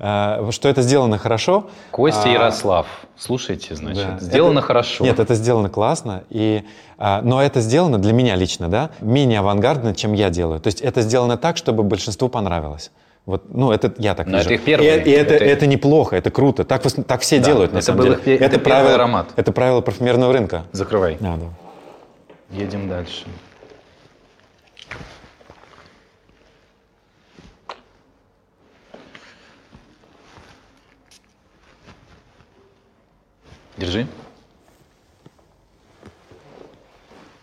А, что это сделано хорошо. Костя а, Ярослав, слушайте, значит, да. сделано это, хорошо. Нет, это сделано классно, и, а, но это сделано для меня лично, да, менее авангардно, чем я делаю. То есть это сделано так, чтобы большинству понравилось. Вот, ну, это я так Но вижу. Это их первый. И, и это, это... это неплохо, это круто. Так, так все да, делают, на это самом был деле. Их, это, это правило, аромат. Это правило парфюмерного рынка. Закрывай. А, да. Едем дальше. Держи.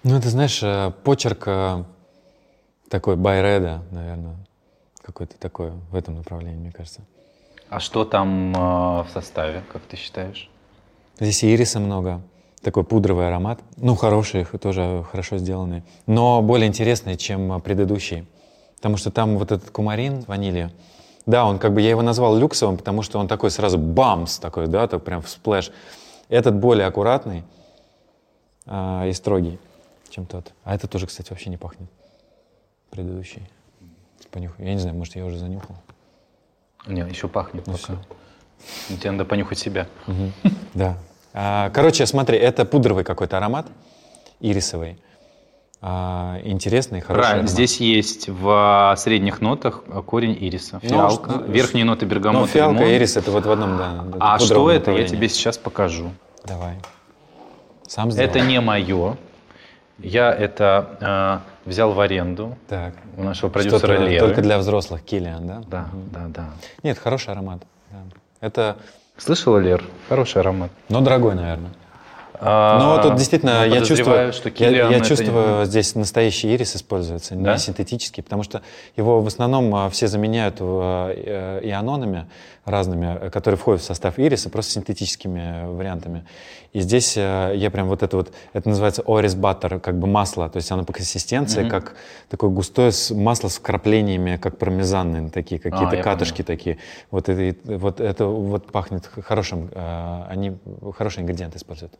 Ну, это, знаешь, э, почерк э, такой Байреда, наверное, какой-то такой в этом направлении, мне кажется. А что там э, в составе, как ты считаешь? Здесь ириса много, такой пудровый аромат. Ну, хороший, тоже хорошо сделанный, но более интересный, чем предыдущий. Потому что там вот этот кумарин ванили, да, он как бы, я его назвал люксовым, потому что он такой сразу бамс такой, да, так прям всплэш. Этот более аккуратный а, и строгий, чем тот. А этот тоже, кстати, вообще не пахнет. Предыдущий. Понюхай. Я не знаю, может, я уже занюхал. Не, еще пахнет ну, пока. Все. Тебе надо понюхать себя. Угу. Да. А, короче, смотри, это пудровый какой-то аромат, ирисовый. А, интересный, хороший Правильно. Аромат. Здесь есть в средних нотах корень ириса, ну, фиалка, ну, верхние ноты бергамота, ну, фиалка, лимон. ирис это вот в одном, да. А что это, я тебе сейчас покажу. Давай. Сам сделал. Это не мое. Я это э, взял в аренду так. у нашего продюсера Леры. Только для взрослых, Киллиан, да? Да, угу. да, да. Нет, хороший аромат. Да. Это... Слышала, Лер? Хороший аромат. Но дорогой, наверное. А, Но тут действительно я чувствую, что я, я чувствую не... здесь настоящий ирис используется, да? не синтетический, потому что его в основном а, все заменяют э, иононами разными, которые входят в состав ириса, просто синтетическими вариантами. И здесь э, я прям вот это вот, это называется орис баттер, как бы масло, то есть оно по консистенции mm-hmm. как такое густое масло с вкраплениями, как пармезанные такие, какие-то а, катышки понял. такие. Вот это, вот это вот пахнет хорошим, э, они хорошие ингредиенты используют.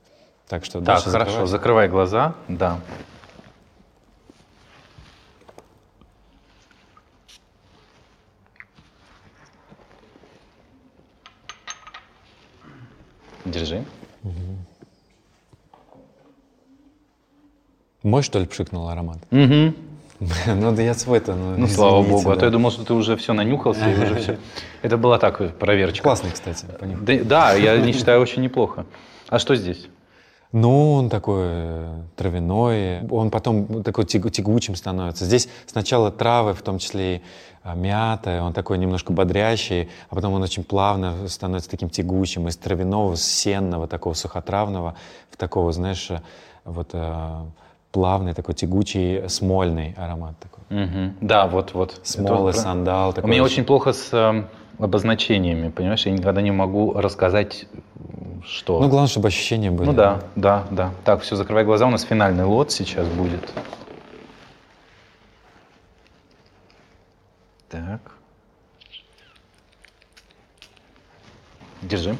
Так что так, хорошо, закрывай. закрывай глаза, да. Держи. Угу. Мой, что ли, пшикнул аромат? Угу. Ну да я свой-то, ну, ну слава богу, а то я думал, что ты уже все нанюхался и уже все. Это была так проверочка. Классный, кстати. Да, да, я не считаю очень неплохо. А что здесь? Ну, он такой э, травяной, он потом такой тягучим становится. Здесь сначала травы, в том числе и а, мята, он такой немножко бодрящий, а потом он очень плавно становится таким тягучим, из травяного, сенного, такого сухотравного, в такого, знаешь, вот э, плавный, такой тягучий, смольный аромат такой. Угу. Да, вот-вот. Смолы, Это... сандал. Такой У меня очень плохо с э, обозначениями, понимаешь, я никогда не могу рассказать что... Ну, главное, чтобы ощущения были. Ну да, да, да. Так, все, закрывай глаза, у нас финальный лот сейчас будет. Так. Держи.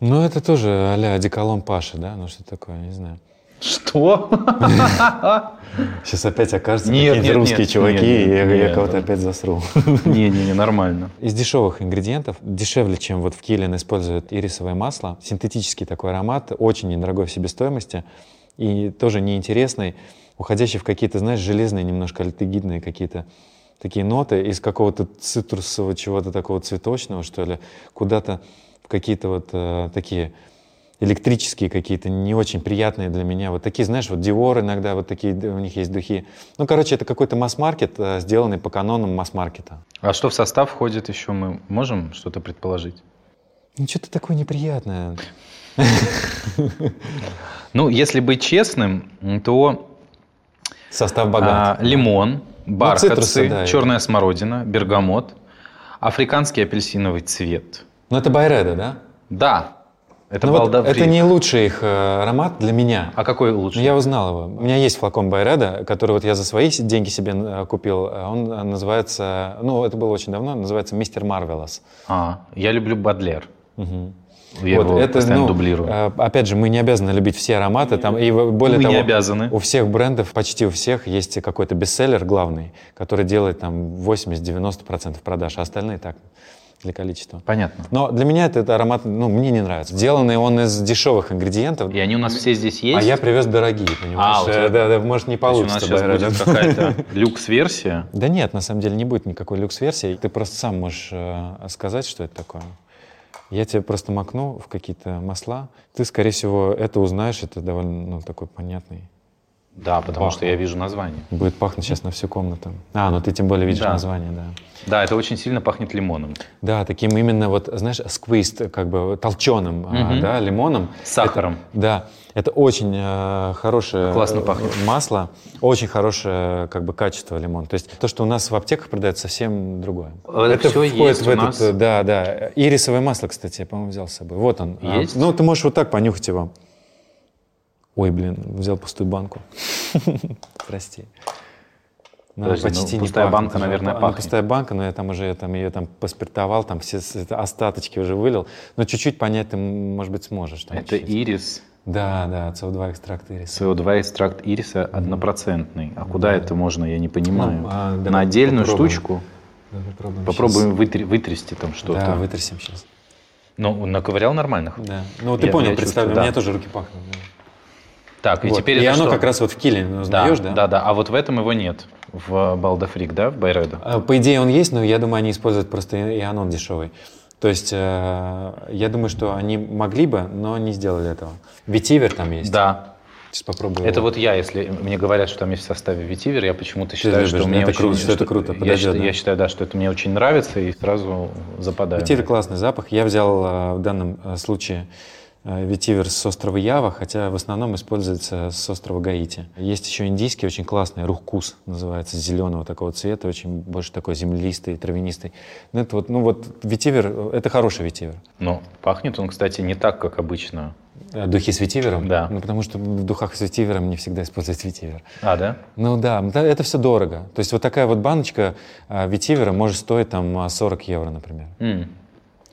Ну, это тоже а-ля одеколон Паши, да? Ну, что такое, не знаю. Что? Сейчас опять окажется какие-то русские чуваки, и я, кого-то опять засру. Не-не-не, нормально. Из дешевых ингредиентов, дешевле, чем вот в Килин используют ирисовое масло, синтетический такой аромат, очень недорогой в себестоимости и тоже неинтересный, уходящий в какие-то, знаешь, железные, немножко альтегидные какие-то такие ноты из какого-то цитрусового чего-то такого цветочного, что ли, куда-то какие-то вот э, такие электрические какие-то, не очень приятные для меня. Вот такие, знаешь, вот Dior иногда, вот такие у них есть духи. Ну, короче, это какой-то масс-маркет, э, сделанный по канонам масс-маркета. А что в состав входит еще, мы можем что-то предположить? Ну, что-то такое неприятное. Ну, если быть честным, то... Состав богат. А, лимон, ну, бархатцы, черная смородина, бергамот, африканский апельсиновый цвет. Ну, это байреда, да? Да. Это, ну вот это не лучший их э, аромат для меня. А какой лучший? Я узнал его. У меня есть флакон Байреда, который вот я за свои деньги себе э, купил. Он называется, ну это было очень давно, называется Мистер Марвелос. А, я люблю Бадлер. Угу. Я вот, его это, ну, дублирую. Э, опять же, мы не обязаны любить все ароматы. Там, и более мы того, не обязаны. у всех брендов, почти у всех, есть какой-то бестселлер главный, который делает там 80-90% продаж, а остальные так для количества. Понятно. Но для меня этот аромат, ну, мне не нравится. Сделанный он из дешевых ингредиентов. И они у нас все здесь есть? А я привез дорогие, понимаешь? А, тебя... да, да, может, не получится. У нас сейчас будет какая-то люкс-версия? Да нет, на самом деле не будет никакой люкс-версии. Ты просто сам можешь э, сказать, что это такое. Я тебе просто макну в какие-то масла. Ты, скорее всего, это узнаешь. Это довольно ну, такой понятный да, потому Пахнет. что я вижу название. Будет пахнуть сейчас на всю комнату. А, ну ты тем более видишь да. название, да. Да, это очень сильно пахнет лимоном. Да, таким именно вот, знаешь, сквист, как бы толченым, угу. а, да, лимоном. С сахаром. Это, да, это очень э, хорошее Классно пахнет. масло, очень хорошее как бы качество лимон. То есть то, что у нас в аптеках продается, совсем другое. Это, это все входит есть в этот, нас? да, да. Ирисовое масло, кстати, я, по-моему, взял с собой. Вот он. Есть? А, ну, ты можешь вот так понюхать его. Ой, блин, взял пустую банку. Прости. Подожди, почти ну, пустая не банка, наверное, пахнет. пустая банка, но я там уже там, ее там поспиртовал, там все остаточки уже вылил. Но чуть-чуть понять ты, может быть, сможешь. Там, Это ирис. Да, да, СО2 экстракт ириса. СО2 экстракт ириса однопроцентный. А куда да. это можно, я не понимаю. Ну, а, На отдельную попробуем. штучку? Да, попробуем попробуем вытр- вытрясти там что-то. Да, вытрясем сейчас. Ну, наковырял нормальных. Да. Ну, ты я, понял, представь, у меня да. тоже руки пахнут. Да. Так, и вот. теперь И оно что? как раз вот в киле узнаешь, да, да? Да, да, а вот в этом его нет, в Балдафрик, да, в Байредо? А, по идее он есть, но я думаю, они используют просто и анон дешевый. То есть э, я думаю, что они могли бы, но не сделали этого. Ветивер там есть. Да. Сейчас попробую. Это вот я, если мне говорят, что там есть в составе ветивер, я почему-то считаю, что мне это очень, круто, что это круто. Подойдет, я, считаю, да? я считаю, да, что это мне очень нравится и сразу западаю. Ветивер классный запах. Я взял э, в данном э, случае ветивер с острова Ява, хотя в основном используется с острова Гаити. Есть еще индийский, очень классный, рухкус называется, зеленого такого цвета, очень больше такой землистый, травянистый. Ну, это вот, ну вот ветивер, это хороший ветивер. Ну, пахнет он, кстати, не так, как обычно. А духи с ветивером? Да. Ну, потому что в духах с ветивером не всегда используют ветивер. А, да? Ну да, это все дорого. То есть вот такая вот баночка а, ветивера может стоить там 40 евро, например. Mm.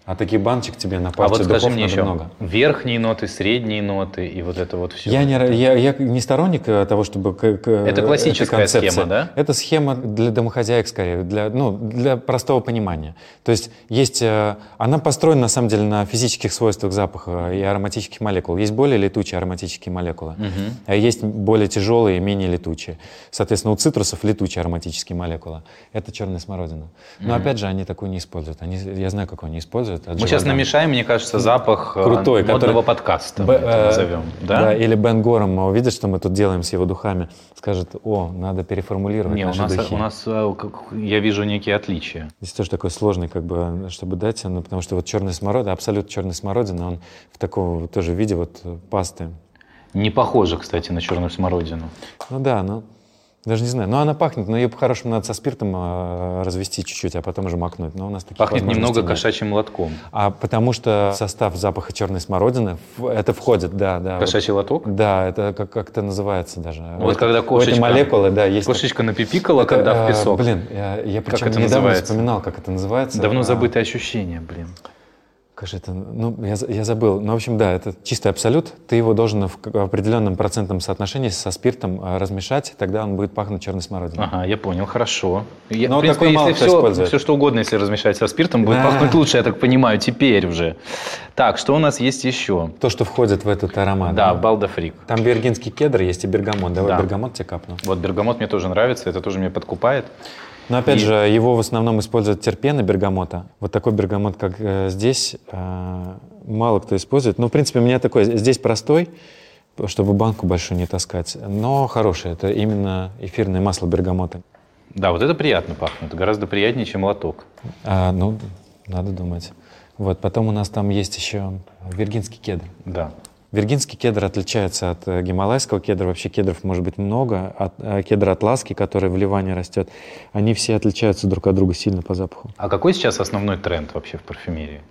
А таких баночек тебе на партию а вот скажи мне еще, много. Верхние ноты, средние ноты и вот это вот все. Я не, я, я не сторонник э, того, чтобы... К, к, это классическая схема, да? Это схема для домохозяек скорее, для, ну, для простого понимания. То есть есть... Э, она построена на самом деле на физических свойствах запаха и ароматических молекул. Есть более летучие ароматические молекулы, угу. а есть более тяжелые, менее летучие. Соответственно, у цитрусов летучие ароматические молекулы. Это черная смородина. Но угу. опять же, они такую не используют. Они, я знаю, какую они используют используют. Мы сейчас намешаем, мне кажется, запах э, Крутой, модного который... подкаста, Б, э, назовем. Да? да, или Бен Гором увидит, что мы тут делаем с его духами, скажет, о, надо переформулировать Не, наши у нас, духи. у нас, э, я вижу некие отличия. Здесь тоже такой сложный, как бы, чтобы дать, ну, потому что вот черный смородина, абсолютно черный смородина, он в таком тоже виде вот пасты. Не похоже, кстати, на черную смородину. Ну да, ну даже не знаю. Но она пахнет, но ее по-хорошему надо со спиртом э, развести чуть-чуть, а потом уже макнуть. Но у нас Пахнет немного нет. кошачьим лотком. А потому что состав запаха черной смородины, это входит, да, да. Кошачий вот, лоток? Да, это как, как это называется даже. Вот это, когда кошечка, молекулы, да, есть. Кошечка напипикала, это, когда в песок. Блин, я, я причем недавно называется? вспоминал, как это называется. Давно а... забытое ощущение, блин. Как же это? Ну, я, я забыл. Ну, в общем, да, это чистый абсолют. Ты его должен в определенном процентном соотношении со спиртом а, размешать, тогда он будет пахнуть черной смородиной. Ага, я понял, хорошо. Я, Но в принципе, если все, все, что угодно, если размешать со спиртом, будет да. пахнуть лучше, я так понимаю, теперь уже. Так, что у нас есть еще? То, что входит в этот аромат. Да, да? балдафрик. Там бергинский кедр есть и бергамот. Давай да. бергамот тебе капну. Вот бергамот мне тоже нравится, это тоже меня подкупает. Но опять и... же, его в основном используют терпены бергамота. Вот такой бергамот, как э, здесь, э, мало кто использует. Ну, в принципе, у меня такой, здесь простой, чтобы банку большую не таскать, но хороший. Это именно эфирное масло бергамота. Да, вот это приятно пахнет, гораздо приятнее, чем лоток. А, ну, надо думать. Вот, потом у нас там есть еще виргинский кедр. Да. Виргинский кедр отличается от э, гималайского кедра. Вообще кедров может быть много. От, э, кедр атласки, который в Ливане растет, они все отличаются друг от друга сильно по запаху. А какой сейчас основной тренд вообще в парфюмерии?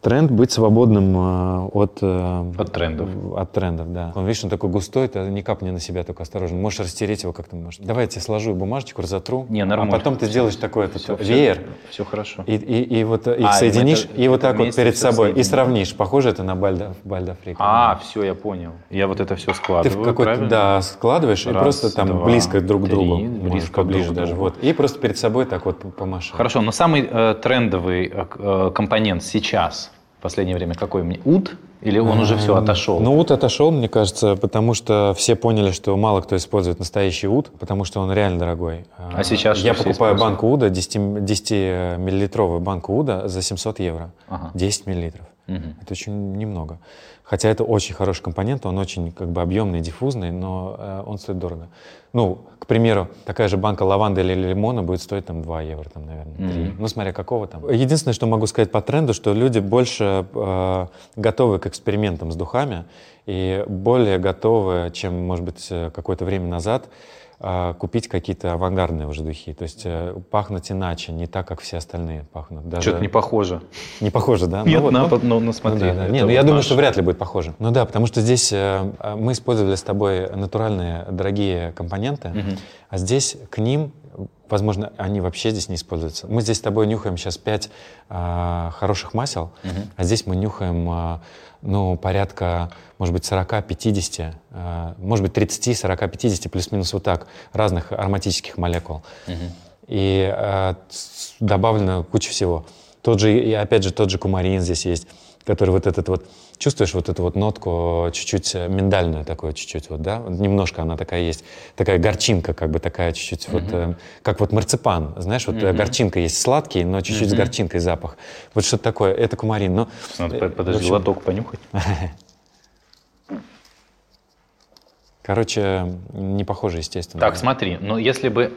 Тренд быть свободным э, от, э, от трендов. От трендов, да. Он, видишь, он такой густой, ты не капни на себя, только осторожно. Можешь растереть его как-то. Можешь. Давай я тебе сложу бумажечку, разотру. Не, нормально. А потом ты сделаешь такой этот все, веер. Все, все хорошо. И, и, и вот их а, соединишь, это, и вот так вот перед собой. И сравнишь. Похоже это на бальда, бальдафрик. А, все, я понял. Я вот это все складываю, Ты какой-то, да, складываешь Раз, и просто там два, близко друг к другу. Близко поближе друг даже. Вот. И просто перед собой так вот помашешь. Хорошо, но самый э, трендовый э, э компонент сейчас – в последнее время какой мне? УД? Или он уже все отошел? Ну, УД отошел, мне кажется, потому что все поняли, что мало кто использует настоящий УД, потому что он реально дорогой. А сейчас Я покупаю банку УДа, 10, 10 миллилитровую банку УДа за 700 евро. Ага. 10 миллилитров. Угу. Это очень немного. Хотя это очень хороший компонент, он очень как бы объемный, диффузный, но э, он стоит дорого. Ну, к примеру, такая же банка лаванды или лимона будет стоить там 2 евро, там, наверное, 3. Mm-hmm. Ну, смотря какого там. Единственное, что могу сказать по тренду, что люди больше э, готовы к экспериментам с духами и более готовы, чем, может быть, э, какое-то время назад, купить какие-то авангардные уже духи. То есть э, пахнуть иначе, не так, как все остальные пахнут. Даже... Что-то не похоже. Не похоже, да? Нет, ну, на, вот, ну, ну, смотри. Ну, да, да. Нет, ну, я наш... думаю, что вряд ли будет похоже. Ну да, потому что здесь э, мы использовали с тобой натуральные дорогие компоненты, угу. а здесь к ним Возможно, они вообще здесь не используются. Мы здесь с тобой нюхаем сейчас пять э, хороших масел, угу. а здесь мы нюхаем э, ну, порядка, может быть, 40-50, э, может быть, 30, 40, 50, плюс-минус вот так, разных ароматических молекул. Угу. И э, добавлено куча всего. Тот же, и опять же, тот же кумарин здесь есть, который вот этот вот, чувствуешь вот эту вот нотку чуть-чуть миндальную такую чуть-чуть вот, да, немножко она такая есть, такая горчинка как бы такая чуть-чуть mm-hmm. вот, э, как вот марципан, знаешь, вот mm-hmm. горчинка есть сладкий, но чуть-чуть mm-hmm. с горчинкой запах. Вот что-то такое, это кумарин. Но, Надо, э, подожди, общем... лоток понюхать. Короче, не похоже, естественно. Так, смотри, но если бы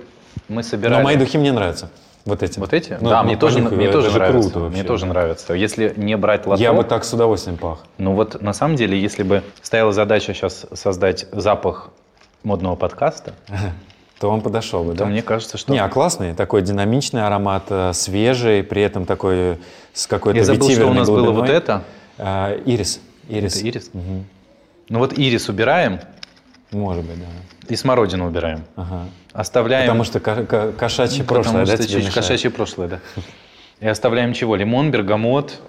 мы собирали... Но мои духи мне нравятся. Вот эти. Вот эти? Ну, да, мне тоже, мне тоже нравится. Круто вообще. Мне тоже нравится. Если не брать лоток... Я бы так с удовольствием пах. Ну вот на самом деле, если бы стояла задача сейчас создать запах модного подкаста, то он подошел бы, да? мне кажется, что... Не, а классный, такой динамичный аромат, э, свежий, при этом такой с какой-то Я забыл, что у нас глубиной. было вот это. А, ирис. Ирис. Это ирис? Угу. Ну вот ирис убираем. Может быть, да. И смородину убираем. Ага. Оставляем... Потому что кошачье прошлое, да, тебе мешает? Кошачье прошлое, да. И оставляем чего? Лимон, бергамот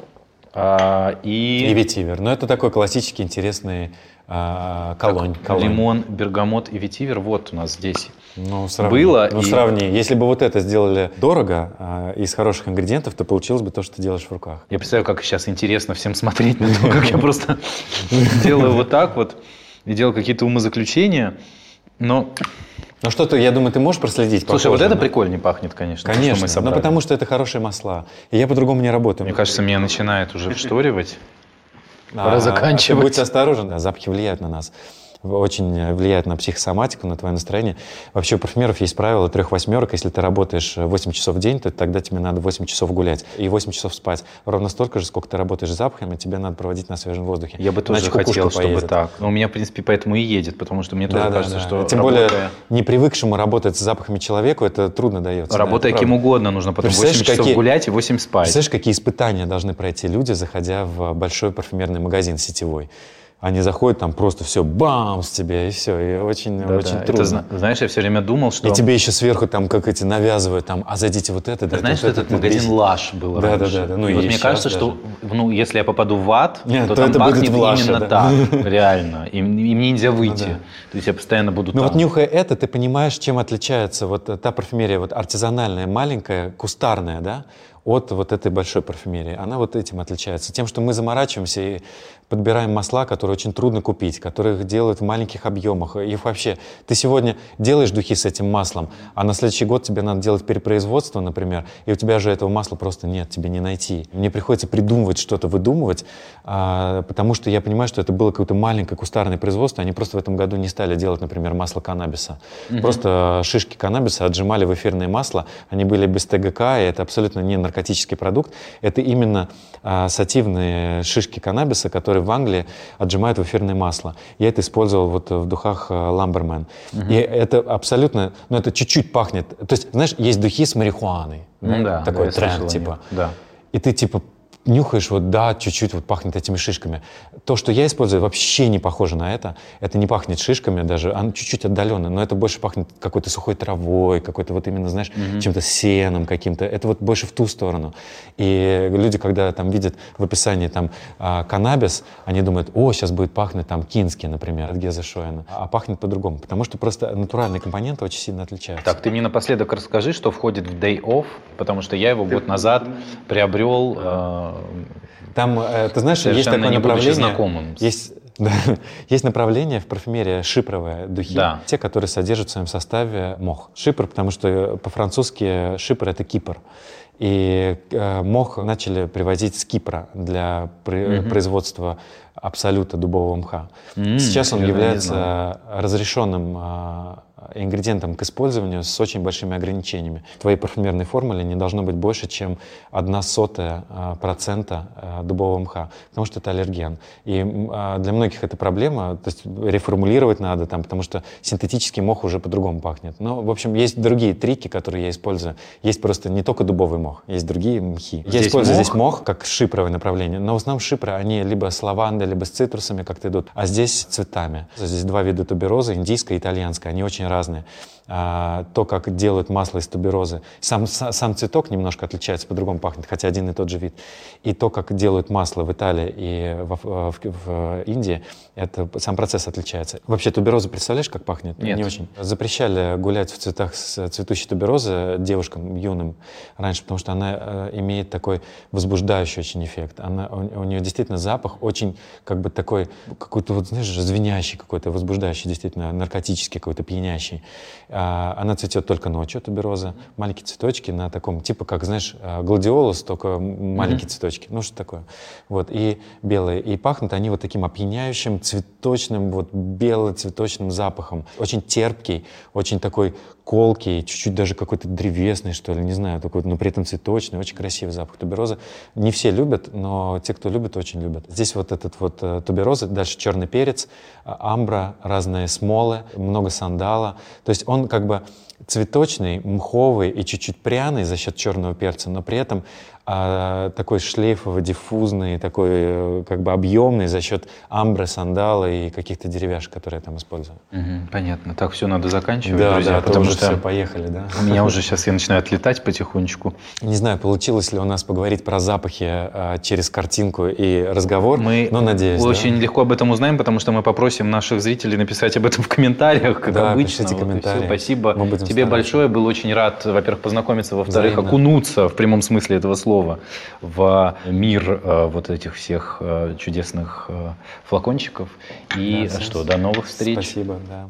а, и... И ветивер. Ну, это такой классический, интересный а, колонь, колонь. Лимон, бергамот и ветивер вот у нас здесь ну, сравни. было. Ну, и... сравни. Если бы вот это сделали дорого, а, из хороших ингредиентов, то получилось бы то, что ты делаешь в руках. Я представляю, как сейчас интересно всем смотреть на то, как я просто делаю вот так вот и делал какие-то умозаключения, но... Ну что-то, я думаю, ты можешь проследить. Слушай, вот это прикольнее пахнет, конечно. Конечно, но ну, потому что это хорошие масла. И я по-другому не работаю. Мне кажется, меня начинает уже вшторивать. Пора а, заканчивать. Будьте осторожны, запахи влияют на нас очень влияет на психосоматику, на твое настроение. Вообще у парфюмеров есть правило трех восьмерок. Если ты работаешь 8 часов в день, то тогда тебе надо 8 часов гулять и 8 часов спать. Ровно столько же, сколько ты работаешь с запахами, тебе надо проводить на свежем воздухе. Я бы тоже Иначе хотел, чтобы поедет. так. Но у меня, в принципе, поэтому и едет, потому что мне да, тоже да, кажется, да. что Тем работая... более, не привыкшему работать с запахами человеку, это трудно дается. Работая да, кем угодно, нужно потом 8 часов какие... гулять и 8 спать. Представляешь, какие испытания должны пройти люди, заходя в большой парфюмерный магазин сетевой? Они заходят, там просто все бам с тебя, и все. И очень, да, очень да. трудно. Это, знаешь, я все время думал, что... И тебе еще сверху там как эти навязывают, там, а зайдите вот это, да. Знаешь, вот этот это, магазин Лаш был да, раньше. Да, да, да. Ну, и вот мне кажется, даже. что ну, если я попаду в ад, Нет, то, то там это пахнет будет Лаше, именно да. так, реально. И, и мне нельзя выйти. Ну, да. То есть я постоянно буду Ну там. вот нюхая это, ты понимаешь, чем отличается вот та парфюмерия вот артизанальная, маленькая, кустарная, да, от вот этой большой парфюмерии. Она вот этим отличается. Тем, что мы заморачиваемся и подбираем масла, которые очень трудно купить, которых делают в маленьких объемах. Их вообще... Ты сегодня делаешь духи с этим маслом, а на следующий год тебе надо делать перепроизводство, например, и у тебя же этого масла просто нет, тебе не найти. Мне приходится придумывать что-то, выдумывать, а, потому что я понимаю, что это было какое-то маленькое кустарное производство. Они просто в этом году не стали делать, например, масло каннабиса. Угу. Просто шишки каннабиса отжимали в эфирное масло. Они были без ТГК, и это абсолютно не наркотический продукт. Это именно а, сативные шишки каннабиса, которые в Англии отжимают в эфирное масло. Я это использовал вот в духах Ламбермен. Угу. И это абсолютно, ну это чуть-чуть пахнет. То есть, знаешь, есть духи с марихуаной. Ну, да, такой тренд, типа. Да. И ты типа нюхаешь, вот да, чуть-чуть вот пахнет этими шишками. То, что я использую, вообще не похоже на это. Это не пахнет шишками даже, оно чуть-чуть отдаленно, но это больше пахнет какой-то сухой травой, какой-то вот именно, знаешь, mm-hmm. чем-то сеном каким-то. Это вот больше в ту сторону. И люди, когда там видят в описании там а, каннабис, они думают, о, сейчас будет пахнуть там кински, например, от Геза Шоена. А пахнет по-другому, потому что просто натуральные компоненты очень сильно отличаются. Так, ты мне напоследок расскажи, что входит в Day Off, потому что я его год назад приобрел э, там, э, ты знаешь, есть такое направление. Знакомым. Есть, да, есть направление в парфюмерии шипровые духи, да. те, которые содержат в своем составе мох. Шипр, потому что по-французски шипр это Кипр. И э, мох начали привозить с Кипра для при, угу. производства абсолюта дубового мха. Mm, Сейчас он является разрешенным э, ингредиентом к использованию с очень большими ограничениями. В твоей парфюмерной формуле не должно быть больше, чем одна сотая а, процента а, дубового мха, потому что это аллерген. И для многих это проблема, то есть реформулировать надо, там, потому что синтетический мох уже по-другому пахнет. Но, в общем, есть другие трики, которые я использую. Есть просто не только дубовый мох, есть другие мхи. Здесь я использую мох? здесь мох как шипровое направление, но в основном шипры, они либо с лавандой, либо с цитрусами как-то идут, а здесь цветами. Здесь два вида туберозы, индийская и итальянская, они очень разные. А, то, как делают масло из туберозы. Сам, сам цветок немножко отличается, по-другому пахнет, хотя один и тот же вид. И то, как делают масло в Италии и в, в, в Индии, это, сам процесс отличается. Вообще тубероза, представляешь, как пахнет? Нет. Не очень. Запрещали гулять в цветах с цветущей туберозы девушкам юным раньше, потому что она э, имеет такой возбуждающий очень эффект. Она, у, у нее действительно запах очень как бы такой, какой-то вот, знаешь, звенящий какой-то, возбуждающий, действительно наркотический какой-то, пьянящий. А, она цветет только ночью, тубероза. Маленькие цветочки на таком, типа, как, знаешь, а, гладиолус, только маленькие mm-hmm. цветочки. Ну, что такое. Вот, и белые. И пахнут они вот таким опьяняющим, цветочным, вот бело-цветочным запахом. Очень терпкий, очень такой колкий, чуть-чуть даже какой-то древесный, что ли, не знаю, такой, но при этом цветочный, очень красивый запах туберозы. Не все любят, но те, кто любит, очень любят. Здесь вот этот вот э, тубероза, дальше черный перец, а, амбра, разные смолы, много сандала. То есть он как бы цветочный, мховый и чуть-чуть пряный за счет черного перца, но при этом а, такой шлейфовый, диффузный, такой э, как бы объемный за счет амбры, сандала и каких-то деревяшек, которые я там использую. Угу, понятно. Так, все, надо заканчивать, да, друзья, да, потому что все, поехали, да. У меня уже сейчас я начинаю отлетать потихонечку. Не знаю, получилось ли у нас поговорить про запахи а, через картинку и разговор, мы но надеюсь. очень да? легко об этом узнаем, потому что мы попросим наших зрителей написать об этом в комментариях, как да, обычно. Пишите вот комментарии. Спасибо тебе стараться. большое, был очень рад, во-первых, познакомиться, во-вторых, окунуться в прямом смысле этого слова в мир э, вот этих всех э, чудесных э, флакончиков. И да, что, до новых встреч. Спасибо, да.